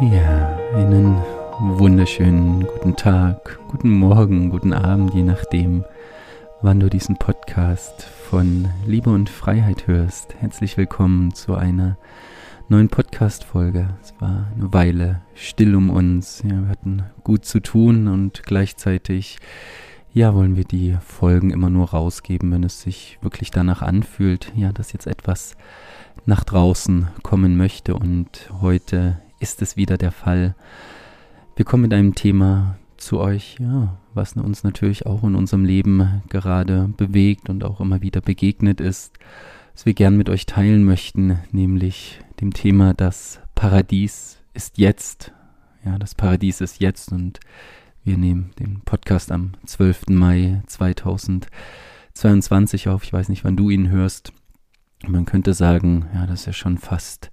Ja, einen wunderschönen guten Tag, guten Morgen, guten Abend, je nachdem, wann du diesen Podcast von Liebe und Freiheit hörst. Herzlich willkommen zu einer neuen Podcast-Folge. Es war eine Weile still um uns. Ja, wir hatten gut zu tun und gleichzeitig, ja, wollen wir die Folgen immer nur rausgeben, wenn es sich wirklich danach anfühlt, ja, dass jetzt etwas nach draußen kommen möchte. Und heute ist es wieder der Fall. Wir kommen mit einem Thema zu euch, ja, was uns natürlich auch in unserem Leben gerade bewegt und auch immer wieder begegnet ist, was wir gern mit euch teilen möchten, nämlich dem Thema das Paradies ist jetzt. Ja, das Paradies ist jetzt und wir nehmen den Podcast am 12. Mai 2022 auf. Ich weiß nicht, wann du ihn hörst. Man könnte sagen, ja, das ist ja schon fast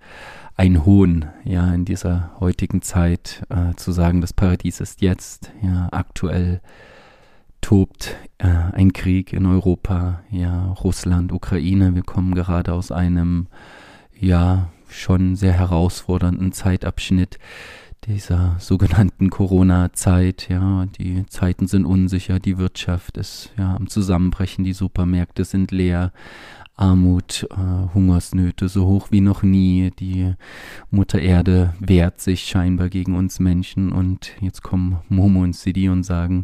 ein Hohn, ja, in dieser heutigen Zeit äh, zu sagen, das Paradies ist jetzt, ja, aktuell tobt äh, ein Krieg in Europa, ja, Russland, Ukraine, wir kommen gerade aus einem, ja, schon sehr herausfordernden Zeitabschnitt dieser sogenannten Corona-Zeit, ja, die Zeiten sind unsicher, die Wirtschaft ist ja am Zusammenbrechen, die Supermärkte sind leer, Armut, äh, Hungersnöte so hoch wie noch nie. Die Mutter Erde wehrt sich scheinbar gegen uns Menschen und jetzt kommen Momo und Sidi und sagen,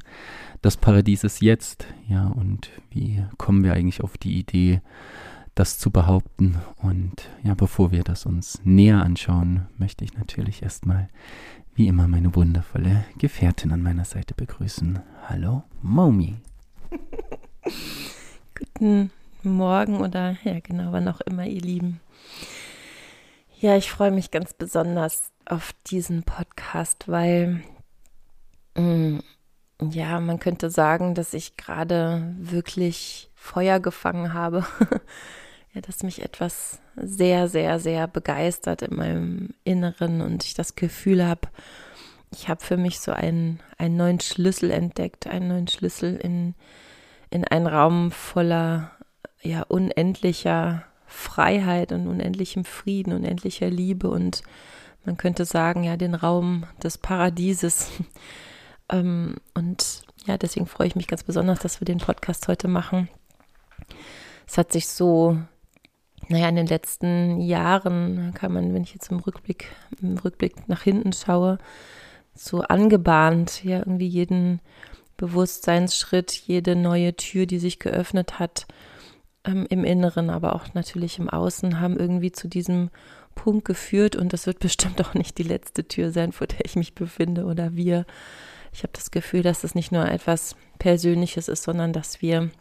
das Paradies ist jetzt. Ja, und wie kommen wir eigentlich auf die Idee, das zu behaupten? Und ja, bevor wir das uns näher anschauen, möchte ich natürlich erstmal wie immer meine wundervolle Gefährtin an meiner Seite begrüßen. Hallo, Momi. Guten Morgen oder ja genau, wann auch immer, ihr Lieben. Ja, ich freue mich ganz besonders auf diesen Podcast, weil mh, mm, ja, man könnte sagen, dass ich gerade wirklich Feuer gefangen habe. ja, dass mich etwas sehr, sehr, sehr begeistert in meinem Inneren und ich das Gefühl habe, ich habe für mich so einen, einen neuen Schlüssel entdeckt, einen neuen Schlüssel in, in einen Raum voller ja unendlicher Freiheit und unendlichem Frieden, unendlicher Liebe und man könnte sagen, ja, den Raum des Paradieses. ähm, und ja, deswegen freue ich mich ganz besonders, dass wir den Podcast heute machen. Es hat sich so, naja, in den letzten Jahren kann man, wenn ich jetzt im Rückblick, im Rückblick nach hinten schaue, so angebahnt, ja, irgendwie jeden Bewusstseinsschritt, jede neue Tür, die sich geöffnet hat, ähm, im Inneren, aber auch natürlich im Außen, haben irgendwie zu diesem Punkt geführt und das wird bestimmt auch nicht die letzte Tür sein, vor der ich mich befinde oder wir. Ich habe das Gefühl, dass es nicht nur etwas Persönliches ist, sondern dass wir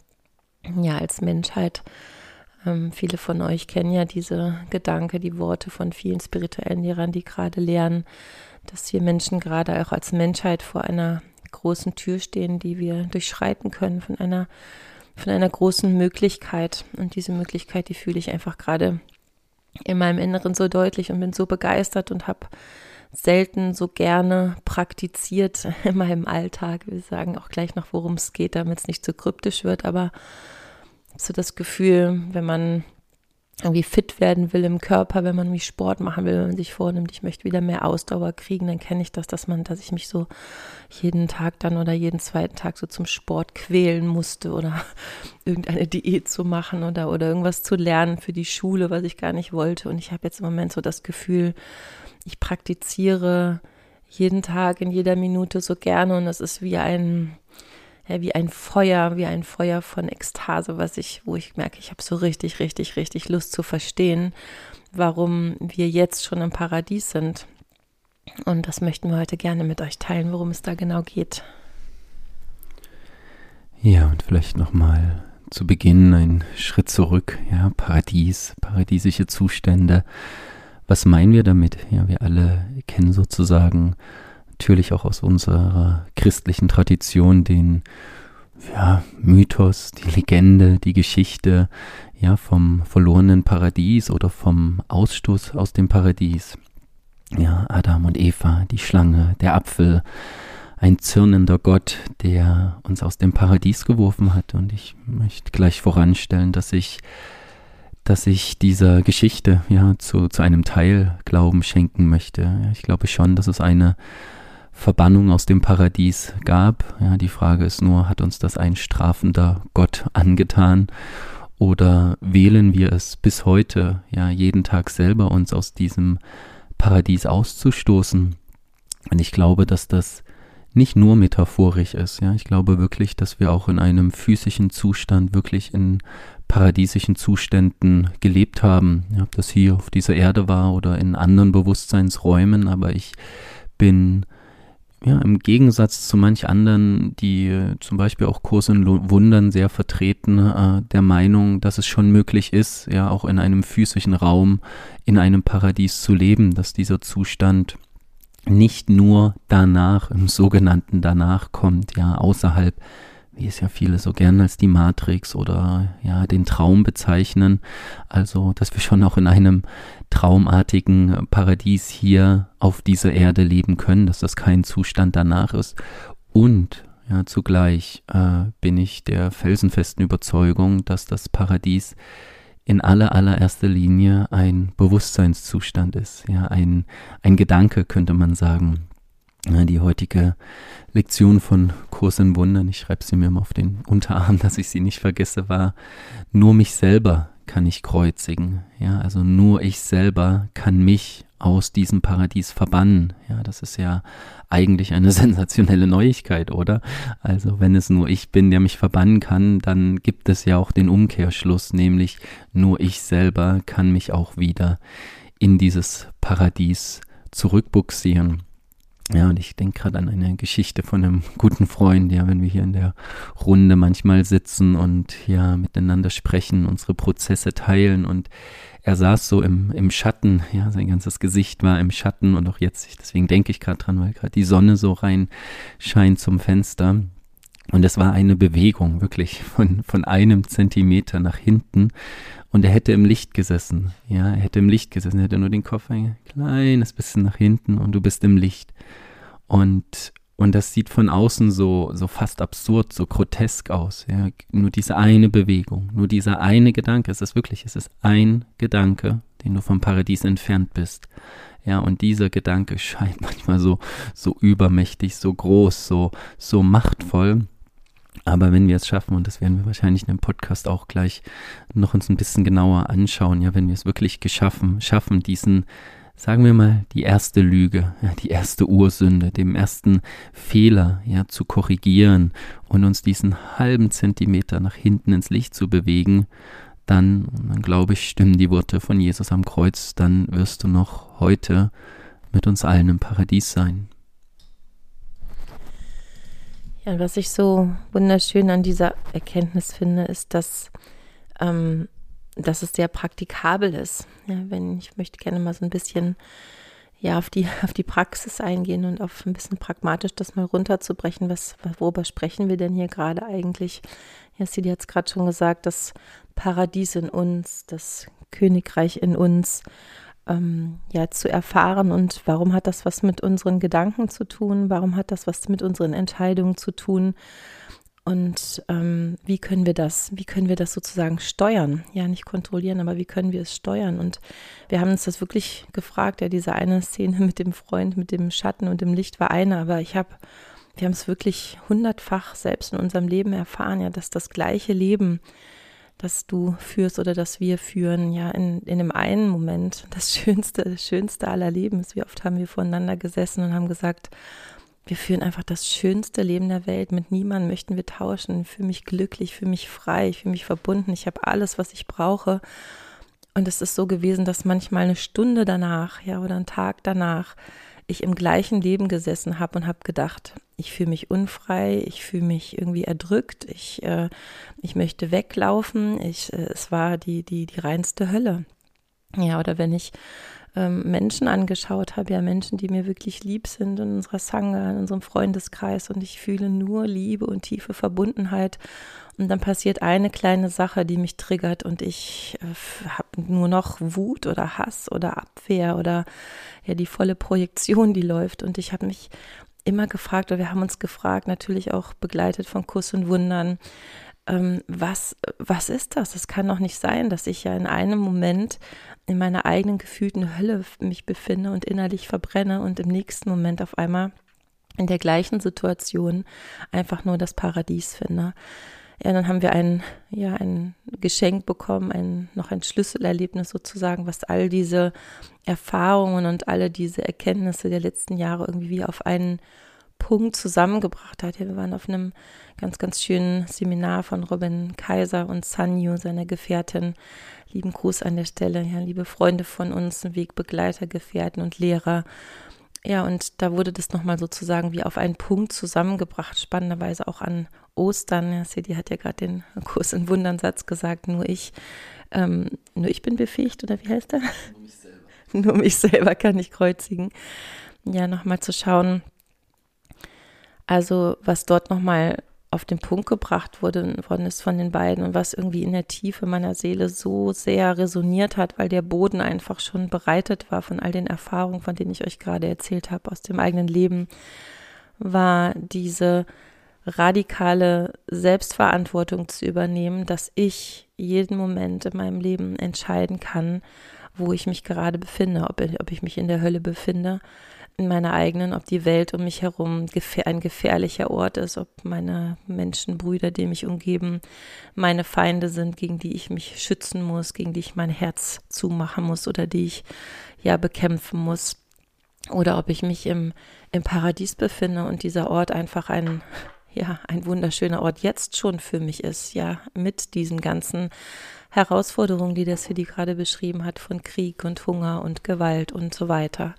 ja als Menschheit, ähm, viele von euch kennen ja diese Gedanke, die Worte von vielen spirituellen Lehrern, die gerade lehren, dass wir Menschen gerade auch als Menschheit vor einer großen Tür stehen, die wir durchschreiten können, von einer von einer großen Möglichkeit. Und diese Möglichkeit, die fühle ich einfach gerade in meinem Inneren so deutlich und bin so begeistert und habe selten so gerne praktiziert in meinem Alltag. Wir sagen auch gleich noch, worum es geht, damit es nicht zu kryptisch wird, aber so das Gefühl, wenn man irgendwie fit werden will im Körper, wenn man wie Sport machen will, wenn man sich vornimmt, ich möchte wieder mehr Ausdauer kriegen, dann kenne ich das, dass man, dass ich mich so jeden Tag dann oder jeden zweiten Tag so zum Sport quälen musste oder irgendeine Diät zu machen oder, oder irgendwas zu lernen für die Schule, was ich gar nicht wollte. Und ich habe jetzt im Moment so das Gefühl, ich praktiziere jeden Tag in jeder Minute so gerne und es ist wie ein, ja, wie ein Feuer, wie ein Feuer von Ekstase, was ich, wo ich merke, ich habe so richtig, richtig, richtig Lust zu verstehen, warum wir jetzt schon im Paradies sind. Und das möchten wir heute gerne mit euch teilen, worum es da genau geht. Ja, und vielleicht nochmal zu Beginn ein Schritt zurück. Ja, Paradies, paradiesische Zustände. Was meinen wir damit? Ja, wir alle kennen sozusagen natürlich auch aus unserer christlichen Tradition den ja, Mythos, die Legende, die Geschichte ja, vom verlorenen Paradies oder vom Ausstoß aus dem Paradies. Ja, Adam und Eva, die Schlange, der Apfel, ein zürnender Gott, der uns aus dem Paradies geworfen hat. Und ich möchte gleich voranstellen, dass ich dass ich dieser Geschichte ja zu, zu einem Teil Glauben schenken möchte. Ich glaube schon, dass es eine Verbannung aus dem Paradies gab. Ja, die Frage ist nur, hat uns das ein strafender Gott angetan? Oder wählen wir es bis heute, ja, jeden Tag selber uns aus diesem Paradies auszustoßen? Und ich glaube, dass das nicht nur metaphorisch ist. Ja, ich glaube wirklich, dass wir auch in einem physischen Zustand wirklich in paradiesischen Zuständen gelebt haben. Ja, ob das hier auf dieser Erde war oder in anderen Bewusstseinsräumen, aber ich bin ja, im Gegensatz zu manch anderen, die äh, zum Beispiel auch Kurs in Wundern sehr vertreten, äh, der Meinung, dass es schon möglich ist, ja, auch in einem physischen Raum, in einem Paradies zu leben, dass dieser Zustand nicht nur danach, im sogenannten danach kommt, ja, außerhalb wie es ja viele so gern als die Matrix oder ja den Traum bezeichnen. Also, dass wir schon auch in einem traumartigen Paradies hier auf dieser Erde leben können, dass das kein Zustand danach ist. Und ja, zugleich äh, bin ich der felsenfesten Überzeugung, dass das Paradies in aller allererster Linie ein Bewusstseinszustand ist, ja, ein, ein Gedanke könnte man sagen. Die heutige Lektion von Kurs in Wundern, ich schreibe sie mir mal auf den Unterarm, dass ich sie nicht vergesse, war, nur mich selber kann ich kreuzigen. Ja, also nur ich selber kann mich aus diesem Paradies verbannen. Ja, das ist ja eigentlich eine sensationelle Neuigkeit, oder? Also wenn es nur ich bin, der mich verbannen kann, dann gibt es ja auch den Umkehrschluss, nämlich nur ich selber kann mich auch wieder in dieses Paradies zurückbuxieren. Ja, und ich denke gerade an eine Geschichte von einem guten Freund, ja, wenn wir hier in der Runde manchmal sitzen und ja miteinander sprechen, unsere Prozesse teilen und er saß so im, im Schatten, ja, sein ganzes Gesicht war im Schatten und auch jetzt, deswegen denke ich gerade dran, weil gerade die Sonne so rein scheint zum Fenster. Und es war eine Bewegung, wirklich von, von einem Zentimeter nach hinten. Und er hätte im Licht gesessen. Ja, er hätte im Licht gesessen, er hätte nur den Kopf ein kleines bisschen nach hinten und du bist im Licht. Und, und das sieht von außen so, so fast absurd, so grotesk aus. Ja. Nur diese eine Bewegung, nur dieser eine Gedanke. Es ist wirklich, es ist ein Gedanke, den du vom Paradies entfernt bist. Ja, und dieser Gedanke scheint manchmal so, so übermächtig, so groß, so, so machtvoll. Aber wenn wir es schaffen, und das werden wir wahrscheinlich in dem Podcast auch gleich noch uns ein bisschen genauer anschauen, ja, wenn wir es wirklich geschaffen, schaffen, diesen, sagen wir mal, die erste Lüge, ja, die erste Ursünde, dem ersten Fehler, ja, zu korrigieren und uns diesen halben Zentimeter nach hinten ins Licht zu bewegen, dann, dann glaube ich, stimmen die Worte von Jesus am Kreuz, dann wirst du noch heute mit uns allen im Paradies sein. Ja, was ich so wunderschön an dieser Erkenntnis finde, ist, dass, ähm, dass es sehr praktikabel ist. Ja, wenn ich möchte gerne mal so ein bisschen ja, auf die, auf die Praxis eingehen und auf ein bisschen pragmatisch das mal runterzubrechen. Was, worüber sprechen wir denn hier gerade eigentlich? Ja, Sidi hat es gerade schon gesagt, das Paradies in uns, das Königreich in uns ähm, ja, zu erfahren und warum hat das was mit unseren Gedanken zu tun, warum hat das was mit unseren Entscheidungen zu tun? Und ähm, wie können wir das, wie können wir das sozusagen steuern, ja nicht kontrollieren, aber wie können wir es steuern? Und wir haben uns das wirklich gefragt, ja diese eine Szene mit dem Freund, mit dem Schatten und dem Licht war eine, aber ich habe wir haben es wirklich hundertfach selbst in unserem Leben erfahren, ja, dass das gleiche Leben das du führst oder das wir führen, ja, in, in dem einen Moment das Schönste, das Schönste aller Leben ist. Wie oft haben wir voneinander gesessen und haben gesagt, wir führen einfach das schönste Leben der Welt. Mit niemandem möchten wir tauschen. Ich fühle mich glücklich, fühle mich frei, ich fühle mich verbunden. Ich habe alles, was ich brauche. Und es ist so gewesen, dass manchmal eine Stunde danach, ja, oder ein Tag danach, ich im gleichen Leben gesessen habe und habe gedacht, ich fühle mich unfrei, ich fühle mich irgendwie erdrückt, ich, äh, ich möchte weglaufen, ich, äh, es war die, die, die reinste Hölle. Ja, oder wenn ich ähm, Menschen angeschaut habe, ja Menschen, die mir wirklich lieb sind in unserer Sangha, in unserem Freundeskreis. Und ich fühle nur Liebe und tiefe Verbundenheit. Und dann passiert eine kleine Sache, die mich triggert. Und ich äh, habe nur noch Wut oder Hass oder Abwehr oder ja die volle Projektion, die läuft. Und ich habe mich immer gefragt, oder wir haben uns gefragt, natürlich auch begleitet von Kuss und Wundern, ähm, was, was ist das? Es kann doch nicht sein, dass ich ja in einem Moment in meiner eigenen gefühlten Hölle mich befinde und innerlich verbrenne und im nächsten Moment auf einmal in der gleichen Situation einfach nur das Paradies finde. Ja, dann haben wir ein, ja, ein Geschenk bekommen, ein, noch ein Schlüsselerlebnis sozusagen, was all diese Erfahrungen und alle diese Erkenntnisse der letzten Jahre irgendwie wie auf einen Punkt zusammengebracht hat. Wir waren auf einem ganz, ganz schönen Seminar von Robin Kaiser und Sanyu, seiner Gefährtin. Lieben Gruß an der Stelle, ja, liebe Freunde von uns, Wegbegleiter, Gefährten und Lehrer. Ja, und da wurde das nochmal sozusagen wie auf einen Punkt zusammengebracht, spannenderweise auch an Ostern. Ja, Sedi hat ja gerade den Kurs in Wundernsatz gesagt, nur ich, ähm, nur ich bin befähigt, oder wie heißt der? Nur mich selber. nur mich selber kann ich kreuzigen. Ja, nochmal zu schauen, also was dort nochmal auf den Punkt gebracht wurde, worden ist von den beiden und was irgendwie in der Tiefe meiner Seele so sehr resoniert hat, weil der Boden einfach schon bereitet war von all den Erfahrungen, von denen ich euch gerade erzählt habe, aus dem eigenen Leben, war diese radikale Selbstverantwortung zu übernehmen, dass ich jeden Moment in meinem Leben entscheiden kann, wo ich mich gerade befinde, ob ich, ob ich mich in der Hölle befinde in meiner eigenen, ob die Welt um mich herum ein gefährlicher Ort ist, ob meine Menschen, Brüder, die mich umgeben, meine Feinde sind, gegen die ich mich schützen muss, gegen die ich mein Herz zumachen muss oder die ich ja bekämpfen muss. Oder ob ich mich im, im Paradies befinde und dieser Ort einfach ein, ja, ein wunderschöner Ort jetzt schon für mich ist, ja, mit diesen ganzen Herausforderungen, die der City gerade beschrieben hat, von Krieg und Hunger und Gewalt und so weiter.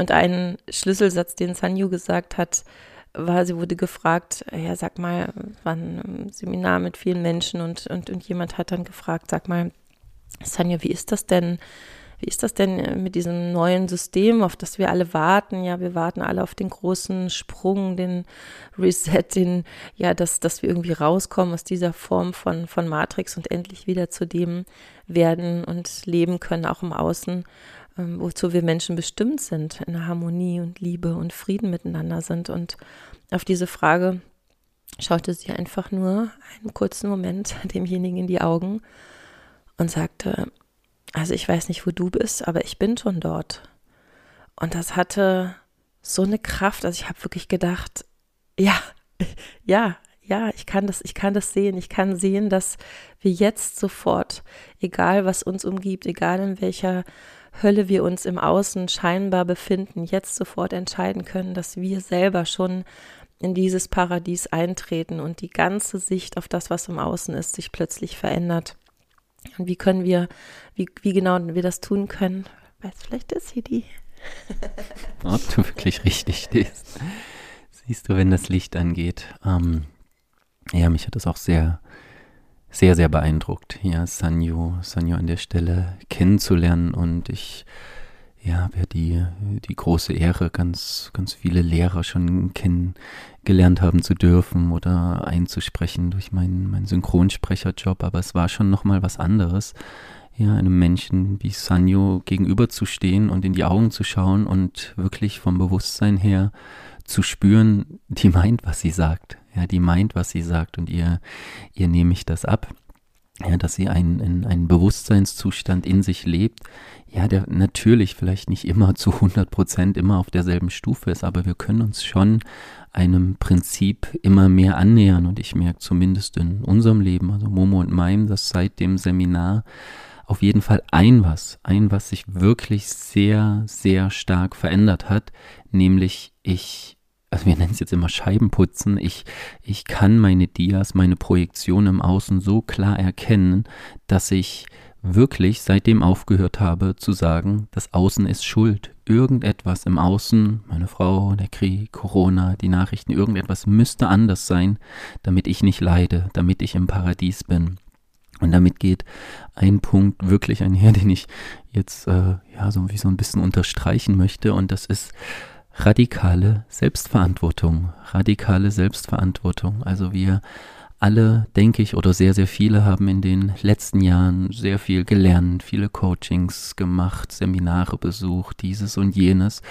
Und ein Schlüsselsatz, den Sanyu gesagt hat, war, sie wurde gefragt, ja, sag mal, war ein Seminar mit vielen Menschen und, und, und jemand hat dann gefragt, sag mal, Sanyu, wie ist das denn? Wie ist das denn mit diesem neuen System, auf das wir alle warten? Ja, wir warten alle auf den großen Sprung, den Reset, den, ja, dass, dass wir irgendwie rauskommen aus dieser Form von, von Matrix und endlich wieder zu dem werden und leben können, auch im Außen, ähm, wozu wir Menschen bestimmt sind, in Harmonie und Liebe und Frieden miteinander sind. Und auf diese Frage schaute sie einfach nur einen kurzen Moment demjenigen in die Augen und sagte, also ich weiß nicht, wo du bist, aber ich bin schon dort. Und das hatte so eine Kraft, also ich habe wirklich gedacht, ja, ja, ja, ich kann das, ich kann das sehen. Ich kann sehen, dass wir jetzt sofort, egal was uns umgibt, egal in welcher Hölle wir uns im Außen scheinbar befinden, jetzt sofort entscheiden können, dass wir selber schon in dieses Paradies eintreten und die ganze Sicht auf das, was im Außen ist, sich plötzlich verändert. Und wie können wir, wie, wie genau wir das tun können, weiß vielleicht ist hier die. Ob du wirklich richtig stehst. Siehst du, wenn das Licht angeht. Ähm, ja, mich hat das auch sehr sehr, sehr beeindruckt, ja, Sanyo, Sanyo an der Stelle kennenzulernen und ich ja, ja die, die große Ehre, ganz, ganz viele Lehrer schon kennengelernt haben zu dürfen oder einzusprechen durch meinen, meinen Synchronsprecherjob, aber es war schon nochmal was anderes, ja, einem Menschen wie Sanyo gegenüberzustehen und in die Augen zu schauen und wirklich vom Bewusstsein her zu spüren, die meint, was sie sagt. Ja, die meint, was sie sagt und ihr, ihr nehme ich das ab. Ja, dass sie einen, einen Bewusstseinszustand in sich lebt, ja, der natürlich vielleicht nicht immer zu 100 Prozent immer auf derselben Stufe ist, aber wir können uns schon einem Prinzip immer mehr annähern. Und ich merke zumindest in unserem Leben, also Momo und meinem, dass seit dem Seminar auf jeden Fall ein was, ein was sich wirklich sehr, sehr stark verändert hat, nämlich ich also wir nennen es jetzt immer Scheibenputzen, ich, ich kann meine Dias, meine Projektion im Außen so klar erkennen, dass ich wirklich seitdem aufgehört habe zu sagen, das Außen ist schuld. Irgendetwas im Außen, meine Frau, der Krieg, Corona, die Nachrichten, irgendetwas müsste anders sein, damit ich nicht leide, damit ich im Paradies bin. Und damit geht ein Punkt wirklich einher, den ich jetzt äh, ja so wie so ein bisschen unterstreichen möchte. Und das ist radikale Selbstverantwortung, radikale Selbstverantwortung. Also wir alle, denke ich, oder sehr, sehr viele haben in den letzten Jahren sehr viel gelernt, viele Coachings gemacht, Seminare besucht, dieses und jenes.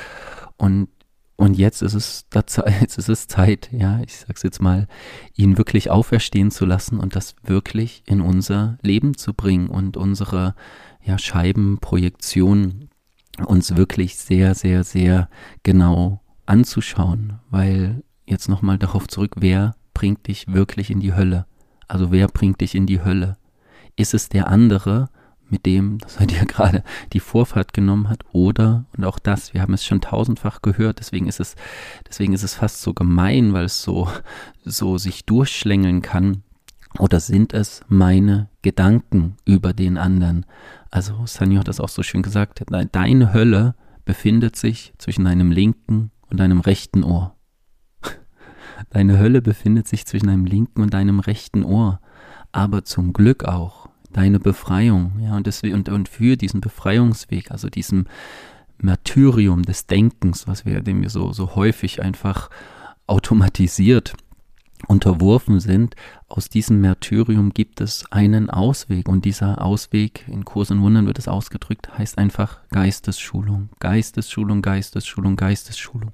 Und und jetzt ist es jetzt ist es Zeit, ja, ich sag's jetzt mal, ihn wirklich auferstehen zu lassen und das wirklich in unser Leben zu bringen und unsere ja, Scheibenprojektion uns wirklich sehr, sehr, sehr genau anzuschauen, weil jetzt nochmal darauf zurück, wer bringt dich wirklich in die Hölle? Also wer bringt dich in die Hölle? Ist es der andere, mit dem, dass er dir gerade die Vorfahrt genommen hat, oder, und auch das, wir haben es schon tausendfach gehört, deswegen ist es, deswegen ist es fast so gemein, weil es so, so sich durchschlängeln kann, oder sind es meine Gedanken über den anderen? Also Sanyo hat das auch so schön gesagt, deine Hölle befindet sich zwischen deinem linken und deinem rechten Ohr. Deine Hölle befindet sich zwischen deinem linken und deinem rechten Ohr. Aber zum Glück auch deine Befreiung, ja, und, deswegen, und, und für diesen Befreiungsweg, also diesem Martyrium des Denkens, was wir, dem wir so, so häufig einfach automatisiert unterworfen sind, aus diesem Märtyrium gibt es einen Ausweg. Und dieser Ausweg, in Kurs und Wundern wird es ausgedrückt, heißt einfach Geistesschulung. Geistesschulung, Geistesschulung, Geistesschulung.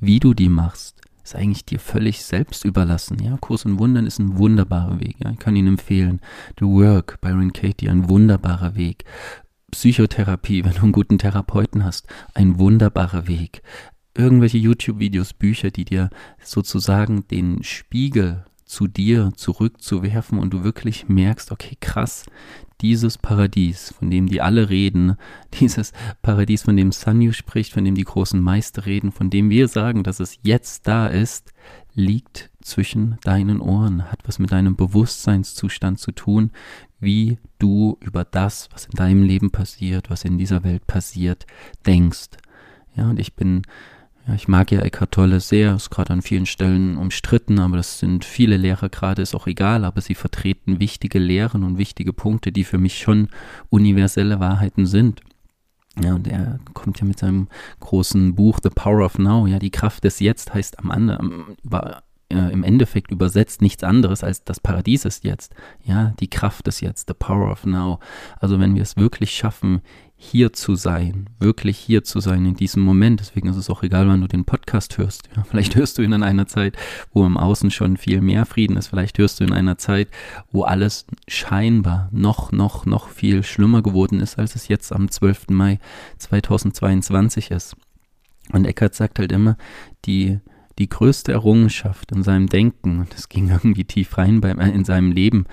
Wie du die machst, ist eigentlich dir völlig selbst überlassen. Ja, Kurs und Wundern ist ein wunderbarer Weg. Ja? Ich kann ihn empfehlen. The Work, Byron Katie, ein wunderbarer Weg. Psychotherapie, wenn du einen guten Therapeuten hast, ein wunderbarer Weg. Irgendwelche YouTube-Videos, Bücher, die dir sozusagen den Spiegel zu dir zurückzuwerfen und du wirklich merkst, okay, krass, dieses Paradies, von dem die alle reden, dieses Paradies, von dem Sanyu spricht, von dem die großen Meister reden, von dem wir sagen, dass es jetzt da ist, liegt zwischen deinen Ohren, hat was mit deinem Bewusstseinszustand zu tun, wie du über das, was in deinem Leben passiert, was in dieser Welt passiert, denkst. Ja, und ich bin ja, ich mag ja Eckhart Tolle sehr, ist gerade an vielen Stellen umstritten, aber das sind viele Lehrer gerade, ist auch egal, aber sie vertreten wichtige Lehren und wichtige Punkte, die für mich schon universelle Wahrheiten sind. Ja, und er kommt ja mit seinem großen Buch The Power of Now, ja, die Kraft des Jetzt heißt am anderen, über, äh, im Endeffekt übersetzt nichts anderes als das Paradies ist jetzt. Ja, die Kraft des Jetzt, the power of now. Also wenn wir es wirklich schaffen, hier zu sein, wirklich hier zu sein in diesem Moment. Deswegen ist es auch egal, wann du den Podcast hörst. Ja, vielleicht hörst du ihn in einer Zeit, wo im Außen schon viel mehr Frieden ist. Vielleicht hörst du in einer Zeit, wo alles scheinbar noch, noch, noch viel schlimmer geworden ist, als es jetzt am 12. Mai 2022 ist. Und Eckhart sagt halt immer, die, die größte Errungenschaft in seinem Denken, und das ging irgendwie tief rein bei, in seinem Leben,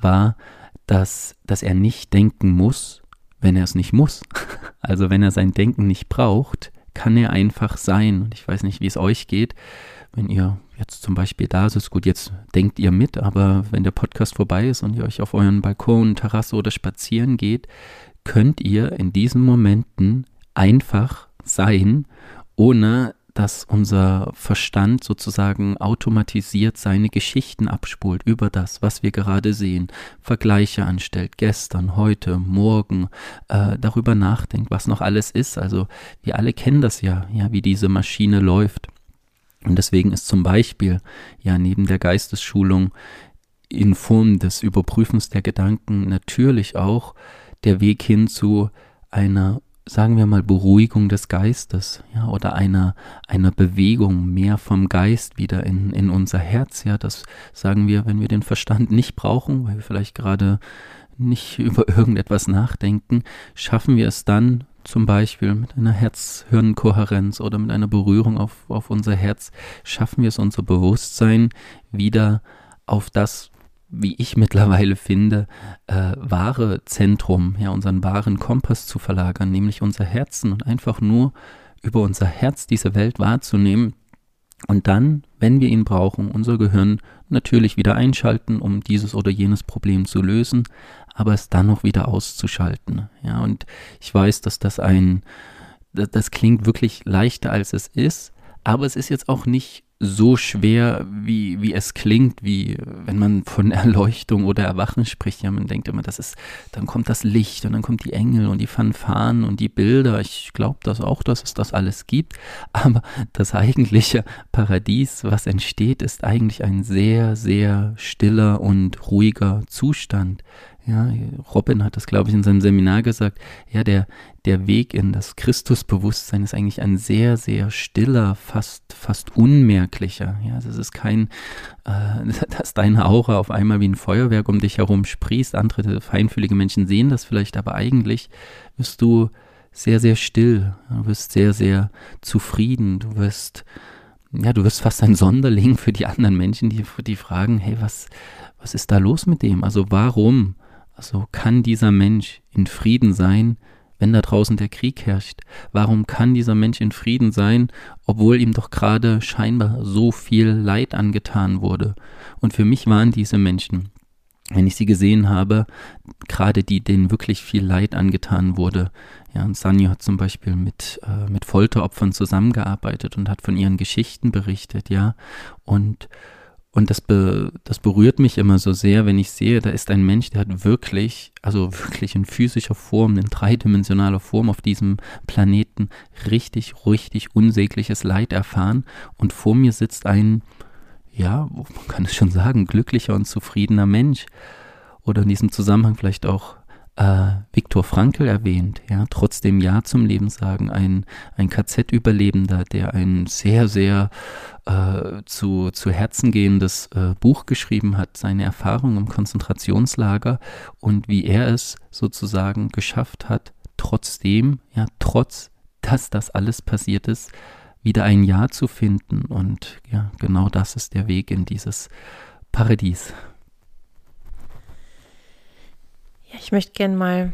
war, dass, dass er nicht denken muss, wenn er es nicht muss. Also wenn er sein Denken nicht braucht, kann er einfach sein. Und ich weiß nicht, wie es euch geht, wenn ihr jetzt zum Beispiel da sitzt. Gut, jetzt denkt ihr mit, aber wenn der Podcast vorbei ist und ihr euch auf euren Balkon, Terrasse oder spazieren geht, könnt ihr in diesen Momenten einfach sein, ohne dass unser Verstand sozusagen automatisiert seine Geschichten abspult über das, was wir gerade sehen, Vergleiche anstellt, gestern, heute, morgen, äh, darüber nachdenkt, was noch alles ist. Also wir alle kennen das ja, ja, wie diese Maschine läuft. Und deswegen ist zum Beispiel ja neben der Geistesschulung in Form des Überprüfens der Gedanken natürlich auch der Weg hin zu einer sagen wir mal, Beruhigung des Geistes, ja, oder einer, einer Bewegung mehr vom Geist wieder in, in unser Herz, ja, das sagen wir, wenn wir den Verstand nicht brauchen, weil wir vielleicht gerade nicht über irgendetwas nachdenken, schaffen wir es dann zum Beispiel mit einer Herz-Hirn-Kohärenz oder mit einer Berührung auf, auf unser Herz, schaffen wir es, unser Bewusstsein wieder auf das wie ich mittlerweile finde, äh, wahre Zentrum, ja, unseren wahren Kompass zu verlagern, nämlich unser Herzen und einfach nur über unser Herz diese Welt wahrzunehmen und dann, wenn wir ihn brauchen, unser Gehirn natürlich wieder einschalten, um dieses oder jenes Problem zu lösen, aber es dann noch wieder auszuschalten. Ja, und ich weiß, dass das ein, das, das klingt wirklich leichter als es ist, aber es ist jetzt auch nicht so schwer, wie, wie es klingt, wie wenn man von Erleuchtung oder Erwachen spricht. Ja, man denkt immer, das ist, dann kommt das Licht und dann kommt die Engel und die Fanfaren und die Bilder. Ich glaube das auch, dass es das alles gibt. Aber das eigentliche Paradies, was entsteht, ist eigentlich ein sehr, sehr stiller und ruhiger Zustand. Ja, Robin hat das, glaube ich, in seinem Seminar gesagt. Ja, der, der Weg in das Christusbewusstsein ist eigentlich ein sehr, sehr stiller, fast, fast unmerklicher. Ja, also es ist kein, äh, dass deine Aura auf einmal wie ein Feuerwerk um dich herum sprießt. Andere feinfühlige Menschen sehen das vielleicht, aber eigentlich wirst du sehr, sehr still. Du wirst sehr, sehr zufrieden. Du wirst, ja, du wirst fast ein Sonderling für die anderen Menschen, die, die fragen, hey, was, was ist da los mit dem? Also warum? Also kann dieser Mensch in Frieden sein, wenn da draußen der Krieg herrscht? Warum kann dieser Mensch in Frieden sein, obwohl ihm doch gerade scheinbar so viel Leid angetan wurde? Und für mich waren diese Menschen, wenn ich sie gesehen habe, gerade die, denen wirklich viel Leid angetan wurde. Ja, und Sanyo hat zum Beispiel mit, äh, mit Folteropfern zusammengearbeitet und hat von ihren Geschichten berichtet, ja. Und und das, be, das berührt mich immer so sehr, wenn ich sehe, da ist ein Mensch, der hat wirklich, also wirklich in physischer Form, in dreidimensionaler Form auf diesem Planeten richtig, richtig unsägliches Leid erfahren. Und vor mir sitzt ein, ja, man kann es schon sagen, glücklicher und zufriedener Mensch. Oder in diesem Zusammenhang vielleicht auch äh, Viktor Frankl erwähnt, ja, trotzdem Ja zum Leben sagen, ein, ein KZ-Überlebender, der ein sehr, sehr äh, zu, zu Herzen gehendes äh, Buch geschrieben hat, seine Erfahrungen im Konzentrationslager und wie er es sozusagen geschafft hat, trotzdem, ja, trotz, dass das alles passiert ist, wieder ein Ja zu finden. Und ja, genau das ist der Weg in dieses Paradies. Ja, ich möchte gerne mal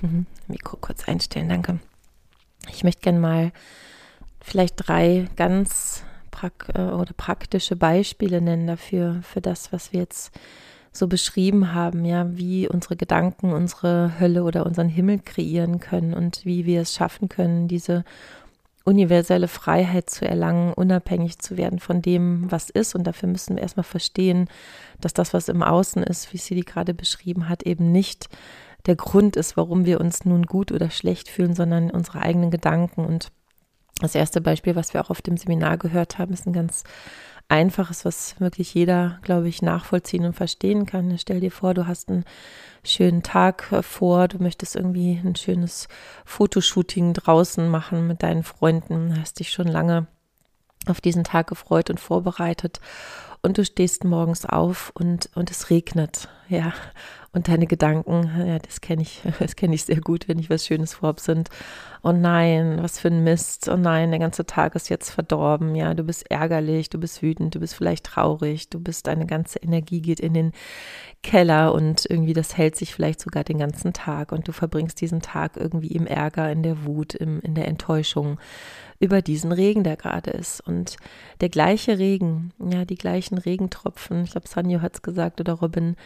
mhm, Mikro kurz einstellen, danke. Ich möchte gerne mal vielleicht drei ganz prak äh, oder praktische Beispiele nennen dafür, für das, was wir jetzt so beschrieben haben, ja, wie unsere Gedanken unsere Hölle oder unseren Himmel kreieren können und wie wir es schaffen können, diese universelle Freiheit zu erlangen, unabhängig zu werden von dem, was ist. Und dafür müssen wir erstmal verstehen, dass das, was im Außen ist, wie sie gerade beschrieben hat, eben nicht der Grund ist, warum wir uns nun gut oder schlecht fühlen, sondern unsere eigenen Gedanken. Und das erste Beispiel, was wir auch auf dem Seminar gehört haben, ist ein ganz einfaches, was wirklich jeder, glaube ich, nachvollziehen und verstehen kann. Stell dir vor, du hast einen schönen Tag vor, du möchtest irgendwie ein schönes Fotoshooting draußen machen mit deinen Freunden, hast dich schon lange auf diesen Tag gefreut und vorbereitet. Und du stehst morgens auf und, und es regnet, ja, und deine Gedanken, ja, das kenne ich, das kenne ich sehr gut, wenn ich was Schönes vorhab sind. Oh nein, was für ein Mist. Oh nein, der ganze Tag ist jetzt verdorben. Ja, du bist ärgerlich, du bist wütend, du bist vielleicht traurig, du bist, deine ganze Energie geht in den Keller und irgendwie das hält sich vielleicht sogar den ganzen Tag und du verbringst diesen Tag irgendwie im Ärger, in der Wut, im, in der Enttäuschung über diesen Regen, der gerade ist. Und der gleiche Regen, ja, die gleichen Regentropfen, ich glaube, Sanjo hat es gesagt oder Robin,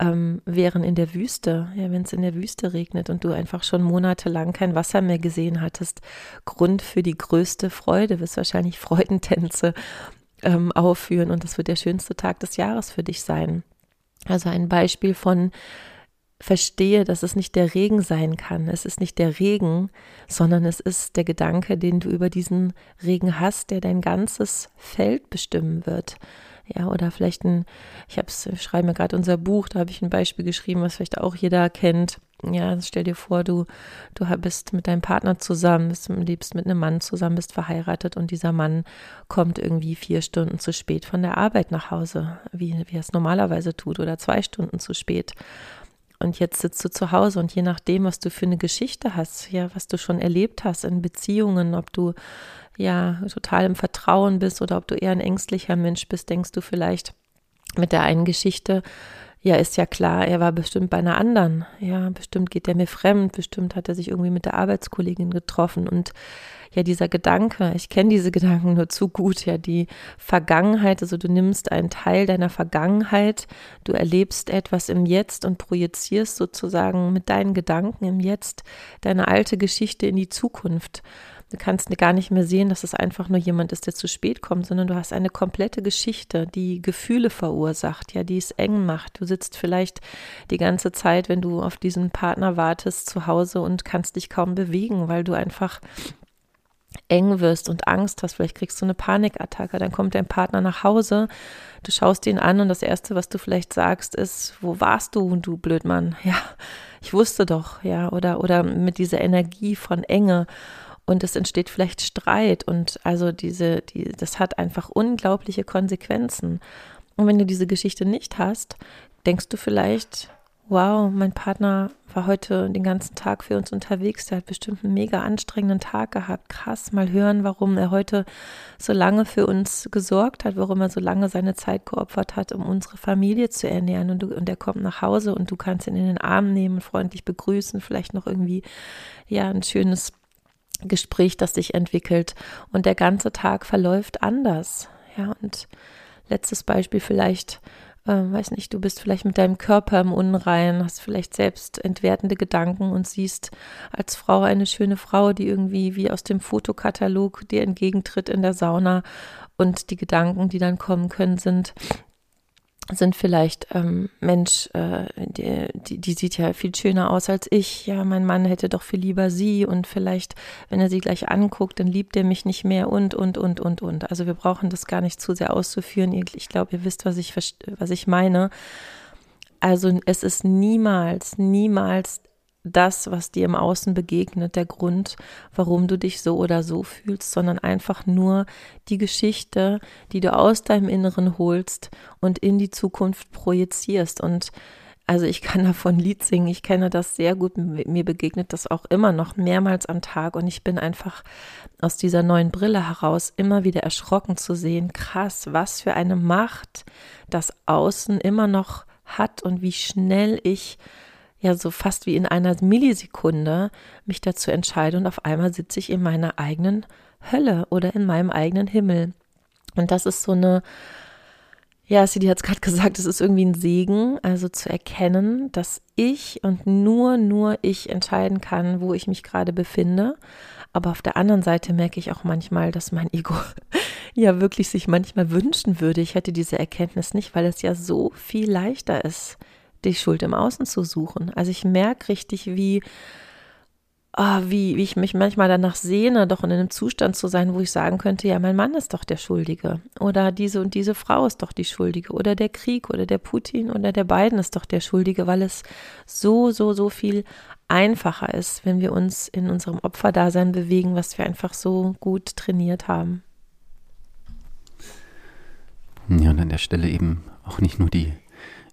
ähm, wären in der Wüste, ja, wenn es in der Wüste regnet und du einfach schon monatelang kein Wasser mehr gesehen hattest, Grund für die größte Freude, wirst wahrscheinlich Freudentänze ähm, aufführen und das wird der schönste Tag des Jahres für dich sein. Also ein Beispiel von verstehe, dass es nicht der Regen sein kann. Es ist nicht der Regen, sondern es ist der Gedanke, den du über diesen Regen hast, der dein ganzes Feld bestimmen wird. Ja, oder vielleicht ein, ich habe es, schreibe mir gerade unser Buch, da habe ich ein Beispiel geschrieben, was vielleicht auch jeder kennt. Ja, stell dir vor, du, du bist mit deinem Partner zusammen, bist, lebst mit einem Mann zusammen, bist verheiratet und dieser Mann kommt irgendwie vier Stunden zu spät von der Arbeit nach Hause, wie, wie er es normalerweise tut, oder zwei Stunden zu spät. Und jetzt sitzt du zu Hause und je nachdem, was du für eine Geschichte hast, ja, was du schon erlebt hast in Beziehungen, ob du ja total im Vertrauen bist oder ob du eher ein ängstlicher Mensch bist, denkst du vielleicht mit der einen Geschichte, ja, ist ja klar, er war bestimmt bei einer anderen. Ja, bestimmt geht er mir fremd, bestimmt hat er sich irgendwie mit der Arbeitskollegin getroffen und ja, dieser Gedanke, ich kenne diese Gedanken nur zu gut, ja, die Vergangenheit, also du nimmst einen Teil deiner Vergangenheit, du erlebst etwas im Jetzt und projizierst sozusagen mit deinen Gedanken im Jetzt deine alte Geschichte in die Zukunft. Du kannst gar nicht mehr sehen, dass es einfach nur jemand ist, der zu spät kommt, sondern du hast eine komplette Geschichte, die Gefühle verursacht, ja, die es eng macht. Du sitzt vielleicht die ganze Zeit, wenn du auf diesen Partner wartest, zu Hause und kannst dich kaum bewegen, weil du einfach eng wirst und Angst hast, vielleicht kriegst du eine Panikattacke, dann kommt dein Partner nach Hause, du schaust ihn an und das Erste, was du vielleicht sagst, ist, wo warst du, du Blödmann? Ja, ich wusste doch, ja, oder, oder mit dieser Energie von Enge und es entsteht vielleicht Streit und also diese, die, das hat einfach unglaubliche Konsequenzen. Und wenn du diese Geschichte nicht hast, denkst du vielleicht, wow, mein Partner war heute den ganzen Tag für uns unterwegs, der hat bestimmt einen mega anstrengenden Tag gehabt. Krass, mal hören, warum er heute so lange für uns gesorgt hat, warum er so lange seine Zeit geopfert hat, um unsere Familie zu ernähren. Und, du, und er kommt nach Hause und du kannst ihn in den Arm nehmen, freundlich begrüßen, vielleicht noch irgendwie, ja, ein schönes Gespräch, das sich entwickelt. Und der ganze Tag verläuft anders. Ja, und letztes Beispiel vielleicht äh, weiß nicht, du bist vielleicht mit deinem Körper im Unrein, hast vielleicht selbst entwertende Gedanken und siehst als Frau eine schöne Frau, die irgendwie wie aus dem Fotokatalog dir entgegentritt in der Sauna und die Gedanken, die dann kommen können, sind, sind vielleicht, ähm, Mensch, äh, die, die, die, sieht ja viel schöner aus als ich. Ja, mein Mann hätte doch viel lieber sie und vielleicht, wenn er sie gleich anguckt, dann liebt er mich nicht mehr und, und, und, und, und. Also wir brauchen das gar nicht zu sehr auszuführen. Ich glaube, ihr wisst, was ich, was ich meine. Also es ist niemals, niemals das, was dir im Außen begegnet, der Grund, warum du dich so oder so fühlst, sondern einfach nur die Geschichte, die du aus deinem Inneren holst und in die Zukunft projizierst. Und also ich kann davon Lied singen, ich kenne das sehr gut, mir begegnet das auch immer noch mehrmals am Tag. Und ich bin einfach aus dieser neuen Brille heraus immer wieder erschrocken zu sehen, krass, was für eine Macht das Außen immer noch hat und wie schnell ich ja so fast wie in einer Millisekunde mich dazu entscheide und auf einmal sitze ich in meiner eigenen Hölle oder in meinem eigenen Himmel. Und das ist so eine, ja, Sidi hat es gerade gesagt, es ist irgendwie ein Segen, also zu erkennen, dass ich und nur, nur ich entscheiden kann, wo ich mich gerade befinde. Aber auf der anderen Seite merke ich auch manchmal, dass mein Ego ja wirklich sich manchmal wünschen würde, ich hätte diese Erkenntnis nicht, weil es ja so viel leichter ist, die Schuld im Außen zu suchen. Also ich merke richtig, wie, oh, wie, wie ich mich manchmal danach sehne, doch in einem Zustand zu sein, wo ich sagen könnte, ja, mein Mann ist doch der Schuldige. Oder diese und diese Frau ist doch die Schuldige. Oder der Krieg oder der Putin oder der Biden ist doch der Schuldige, weil es so, so, so viel einfacher ist, wenn wir uns in unserem Opferdasein bewegen, was wir einfach so gut trainiert haben. Ja, und an der Stelle eben auch nicht nur die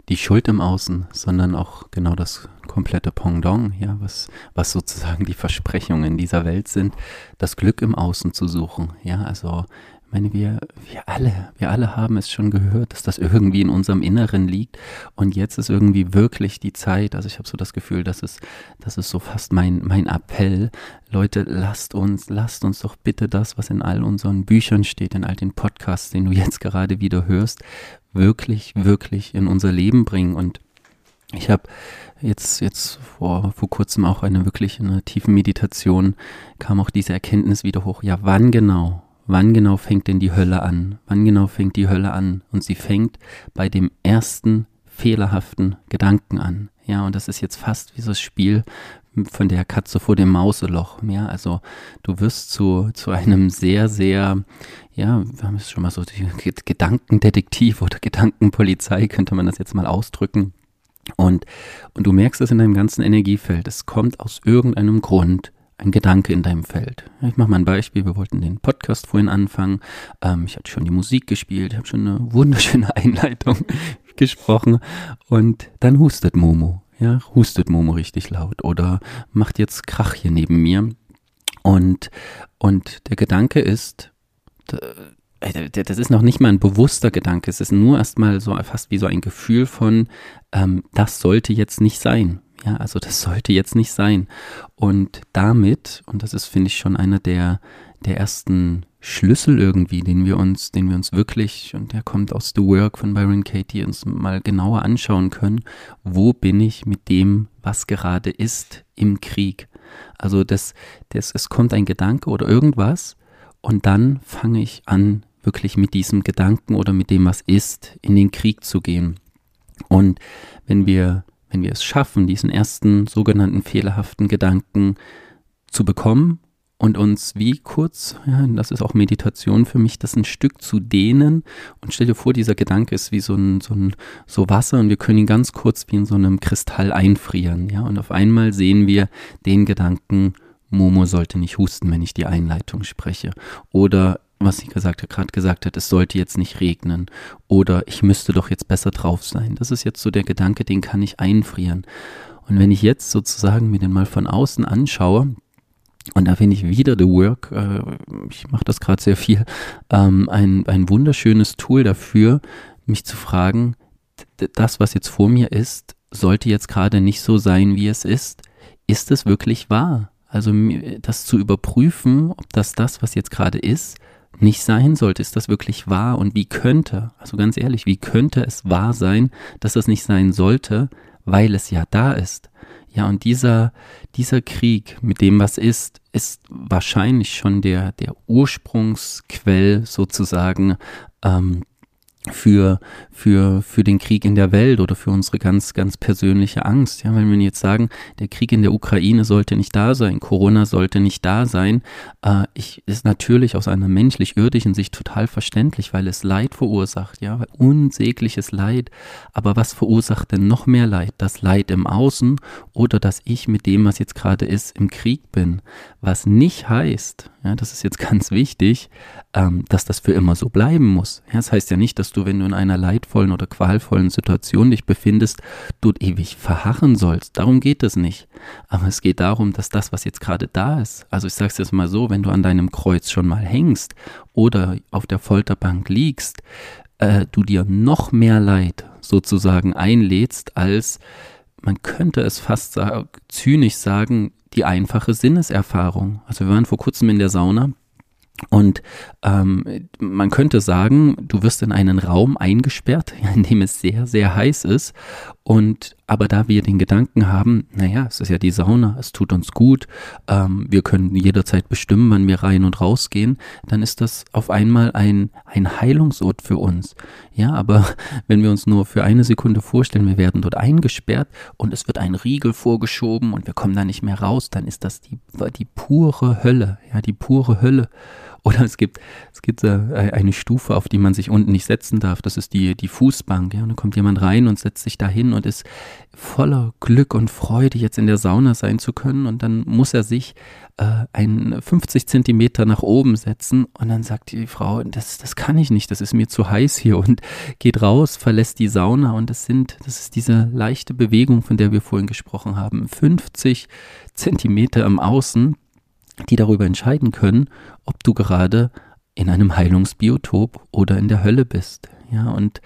die Schuld im Außen, sondern auch genau das komplette Pendant, ja, was, was sozusagen die Versprechungen dieser Welt sind, das Glück im Außen zu suchen, ja, also, ich meine, wir, wir alle, wir alle haben es schon gehört, dass das irgendwie in unserem Inneren liegt. Und jetzt ist irgendwie wirklich die Zeit, also ich habe so das Gefühl, dass es, das ist so fast mein, mein Appell, Leute, lasst uns, lasst uns doch bitte das, was in all unseren Büchern steht, in all den Podcasts, den du jetzt gerade wieder hörst, wirklich, wirklich in unser Leben bringen. Und ich habe jetzt, jetzt vor, vor kurzem auch eine wirklich in einer tiefen Meditation kam auch diese Erkenntnis wieder hoch. Ja, wann genau? Wann genau fängt denn die Hölle an? Wann genau fängt die Hölle an? Und sie fängt bei dem ersten fehlerhaften Gedanken an. Ja, und das ist jetzt fast wie so das Spiel von der Katze vor dem Mauseloch. Ja, also du wirst zu, zu einem sehr, sehr, ja, wir haben es schon mal so, Gedankendetektiv oder Gedankenpolizei, könnte man das jetzt mal ausdrücken. Und, und du merkst es in deinem ganzen Energiefeld. Es kommt aus irgendeinem Grund ein Gedanke in deinem Feld. Ich mache mal ein Beispiel. Wir wollten den Podcast vorhin anfangen. Ähm, ich hatte schon die Musik gespielt, ich habe schon eine wunderschöne Einleitung gesprochen. Und dann hustet Momo ja, hustet Momo richtig laut oder macht jetzt Krach hier neben mir. Und, und der Gedanke ist, äh, das ist noch nicht mal ein bewusster Gedanke, es ist nur erstmal so fast wie so ein Gefühl von, ähm, das sollte jetzt nicht sein. Ja, also das sollte jetzt nicht sein. Und damit, und das ist, finde ich, schon einer der, der ersten Schlüssel irgendwie, den wir uns, den wir uns wirklich, und der kommt aus The Work von Byron Katie, uns mal genauer anschauen können, wo bin ich mit dem, was gerade ist im Krieg. Also das, das, es kommt ein Gedanke oder irgendwas und dann fange ich an, wirklich mit diesem Gedanken oder mit dem, was ist, in den Krieg zu gehen. Und wenn wir, wenn wir es schaffen, diesen ersten sogenannten fehlerhaften Gedanken zu bekommen und uns wie kurz, ja, das ist auch Meditation für mich, das ein Stück zu dehnen. Und stell dir vor, dieser Gedanke ist wie so ein, so ein, so Wasser und wir können ihn ganz kurz wie in so einem Kristall einfrieren, ja. Und auf einmal sehen wir den Gedanken, Momo sollte nicht husten, wenn ich die Einleitung spreche. Oder was sie gesagt gerade gesagt hat, es sollte jetzt nicht regnen oder ich müsste doch jetzt besser drauf sein. Das ist jetzt so der Gedanke, den kann ich einfrieren. Und wenn ich jetzt sozusagen mir den mal von außen anschaue, und da finde ich wieder The Work, äh, ich mache das gerade sehr viel, ähm, ein, ein wunderschönes Tool dafür, mich zu fragen, das, was jetzt vor mir ist, sollte jetzt gerade nicht so sein, wie es ist. Ist es wirklich wahr? Also das zu überprüfen, ob das das, was jetzt gerade ist, nicht sein sollte. Ist das wirklich wahr? Und wie könnte, also ganz ehrlich, wie könnte es wahr sein, dass das nicht sein sollte, weil es ja da ist? Ja, und dieser, dieser Krieg mit dem, was ist, ist wahrscheinlich schon der, der Ursprungsquell sozusagen ähm, für, für, für den Krieg in der Welt oder für unsere ganz, ganz persönliche Angst. Ja, wenn wir jetzt sagen, der Krieg in der Ukraine sollte nicht da sein, Corona sollte nicht da sein, äh, ich, ist natürlich aus einer menschlich-irdischen Sicht total verständlich, weil es Leid verursacht, ja, unsägliches Leid. Aber was verursacht denn noch mehr Leid? Das Leid im Außen oder dass ich mit dem, was jetzt gerade ist, im Krieg bin? Was nicht heißt, ja, das ist jetzt ganz wichtig, ähm, dass das für immer so bleiben muss. Ja, das heißt ja nicht, dass du, wenn du in einer leidvollen oder qualvollen Situation dich befindest, dort ewig verharren sollst. Darum geht es nicht. Aber es geht darum, dass das, was jetzt gerade da ist, also ich sage es jetzt mal so, wenn du an deinem Kreuz schon mal hängst oder auf der Folterbank liegst, äh, du dir noch mehr Leid sozusagen einlädst, als man könnte es fast sagen, zynisch sagen, die einfache Sinneserfahrung. Also wir waren vor kurzem in der Sauna und ähm, man könnte sagen, du wirst in einen Raum eingesperrt, in dem es sehr, sehr heiß ist. Und aber da wir den Gedanken haben, naja, es ist ja die Sauna, es tut uns gut, ähm, wir können jederzeit bestimmen, wann wir rein und rausgehen, dann ist das auf einmal ein, ein Heilungsort für uns. Ja, aber wenn wir uns nur für eine Sekunde vorstellen, wir werden dort eingesperrt und es wird ein Riegel vorgeschoben und wir kommen da nicht mehr raus, dann ist das die, die pure Hölle, ja, die pure Hölle. Oder es gibt, es gibt äh, eine Stufe, auf die man sich unten nicht setzen darf. Das ist die, die Fußbank. Ja? Und dann kommt jemand rein und setzt sich da hin und ist voller Glück und Freude, jetzt in der Sauna sein zu können. Und dann muss er sich äh, ein 50 Zentimeter nach oben setzen. Und dann sagt die Frau, das, das kann ich nicht, das ist mir zu heiß hier. Und geht raus, verlässt die Sauna. Und das sind, das ist diese leichte Bewegung, von der wir vorhin gesprochen haben. 50 Zentimeter im Außen die darüber entscheiden können, ob du gerade in einem Heilungsbiotop oder in der Hölle bist. Ja, und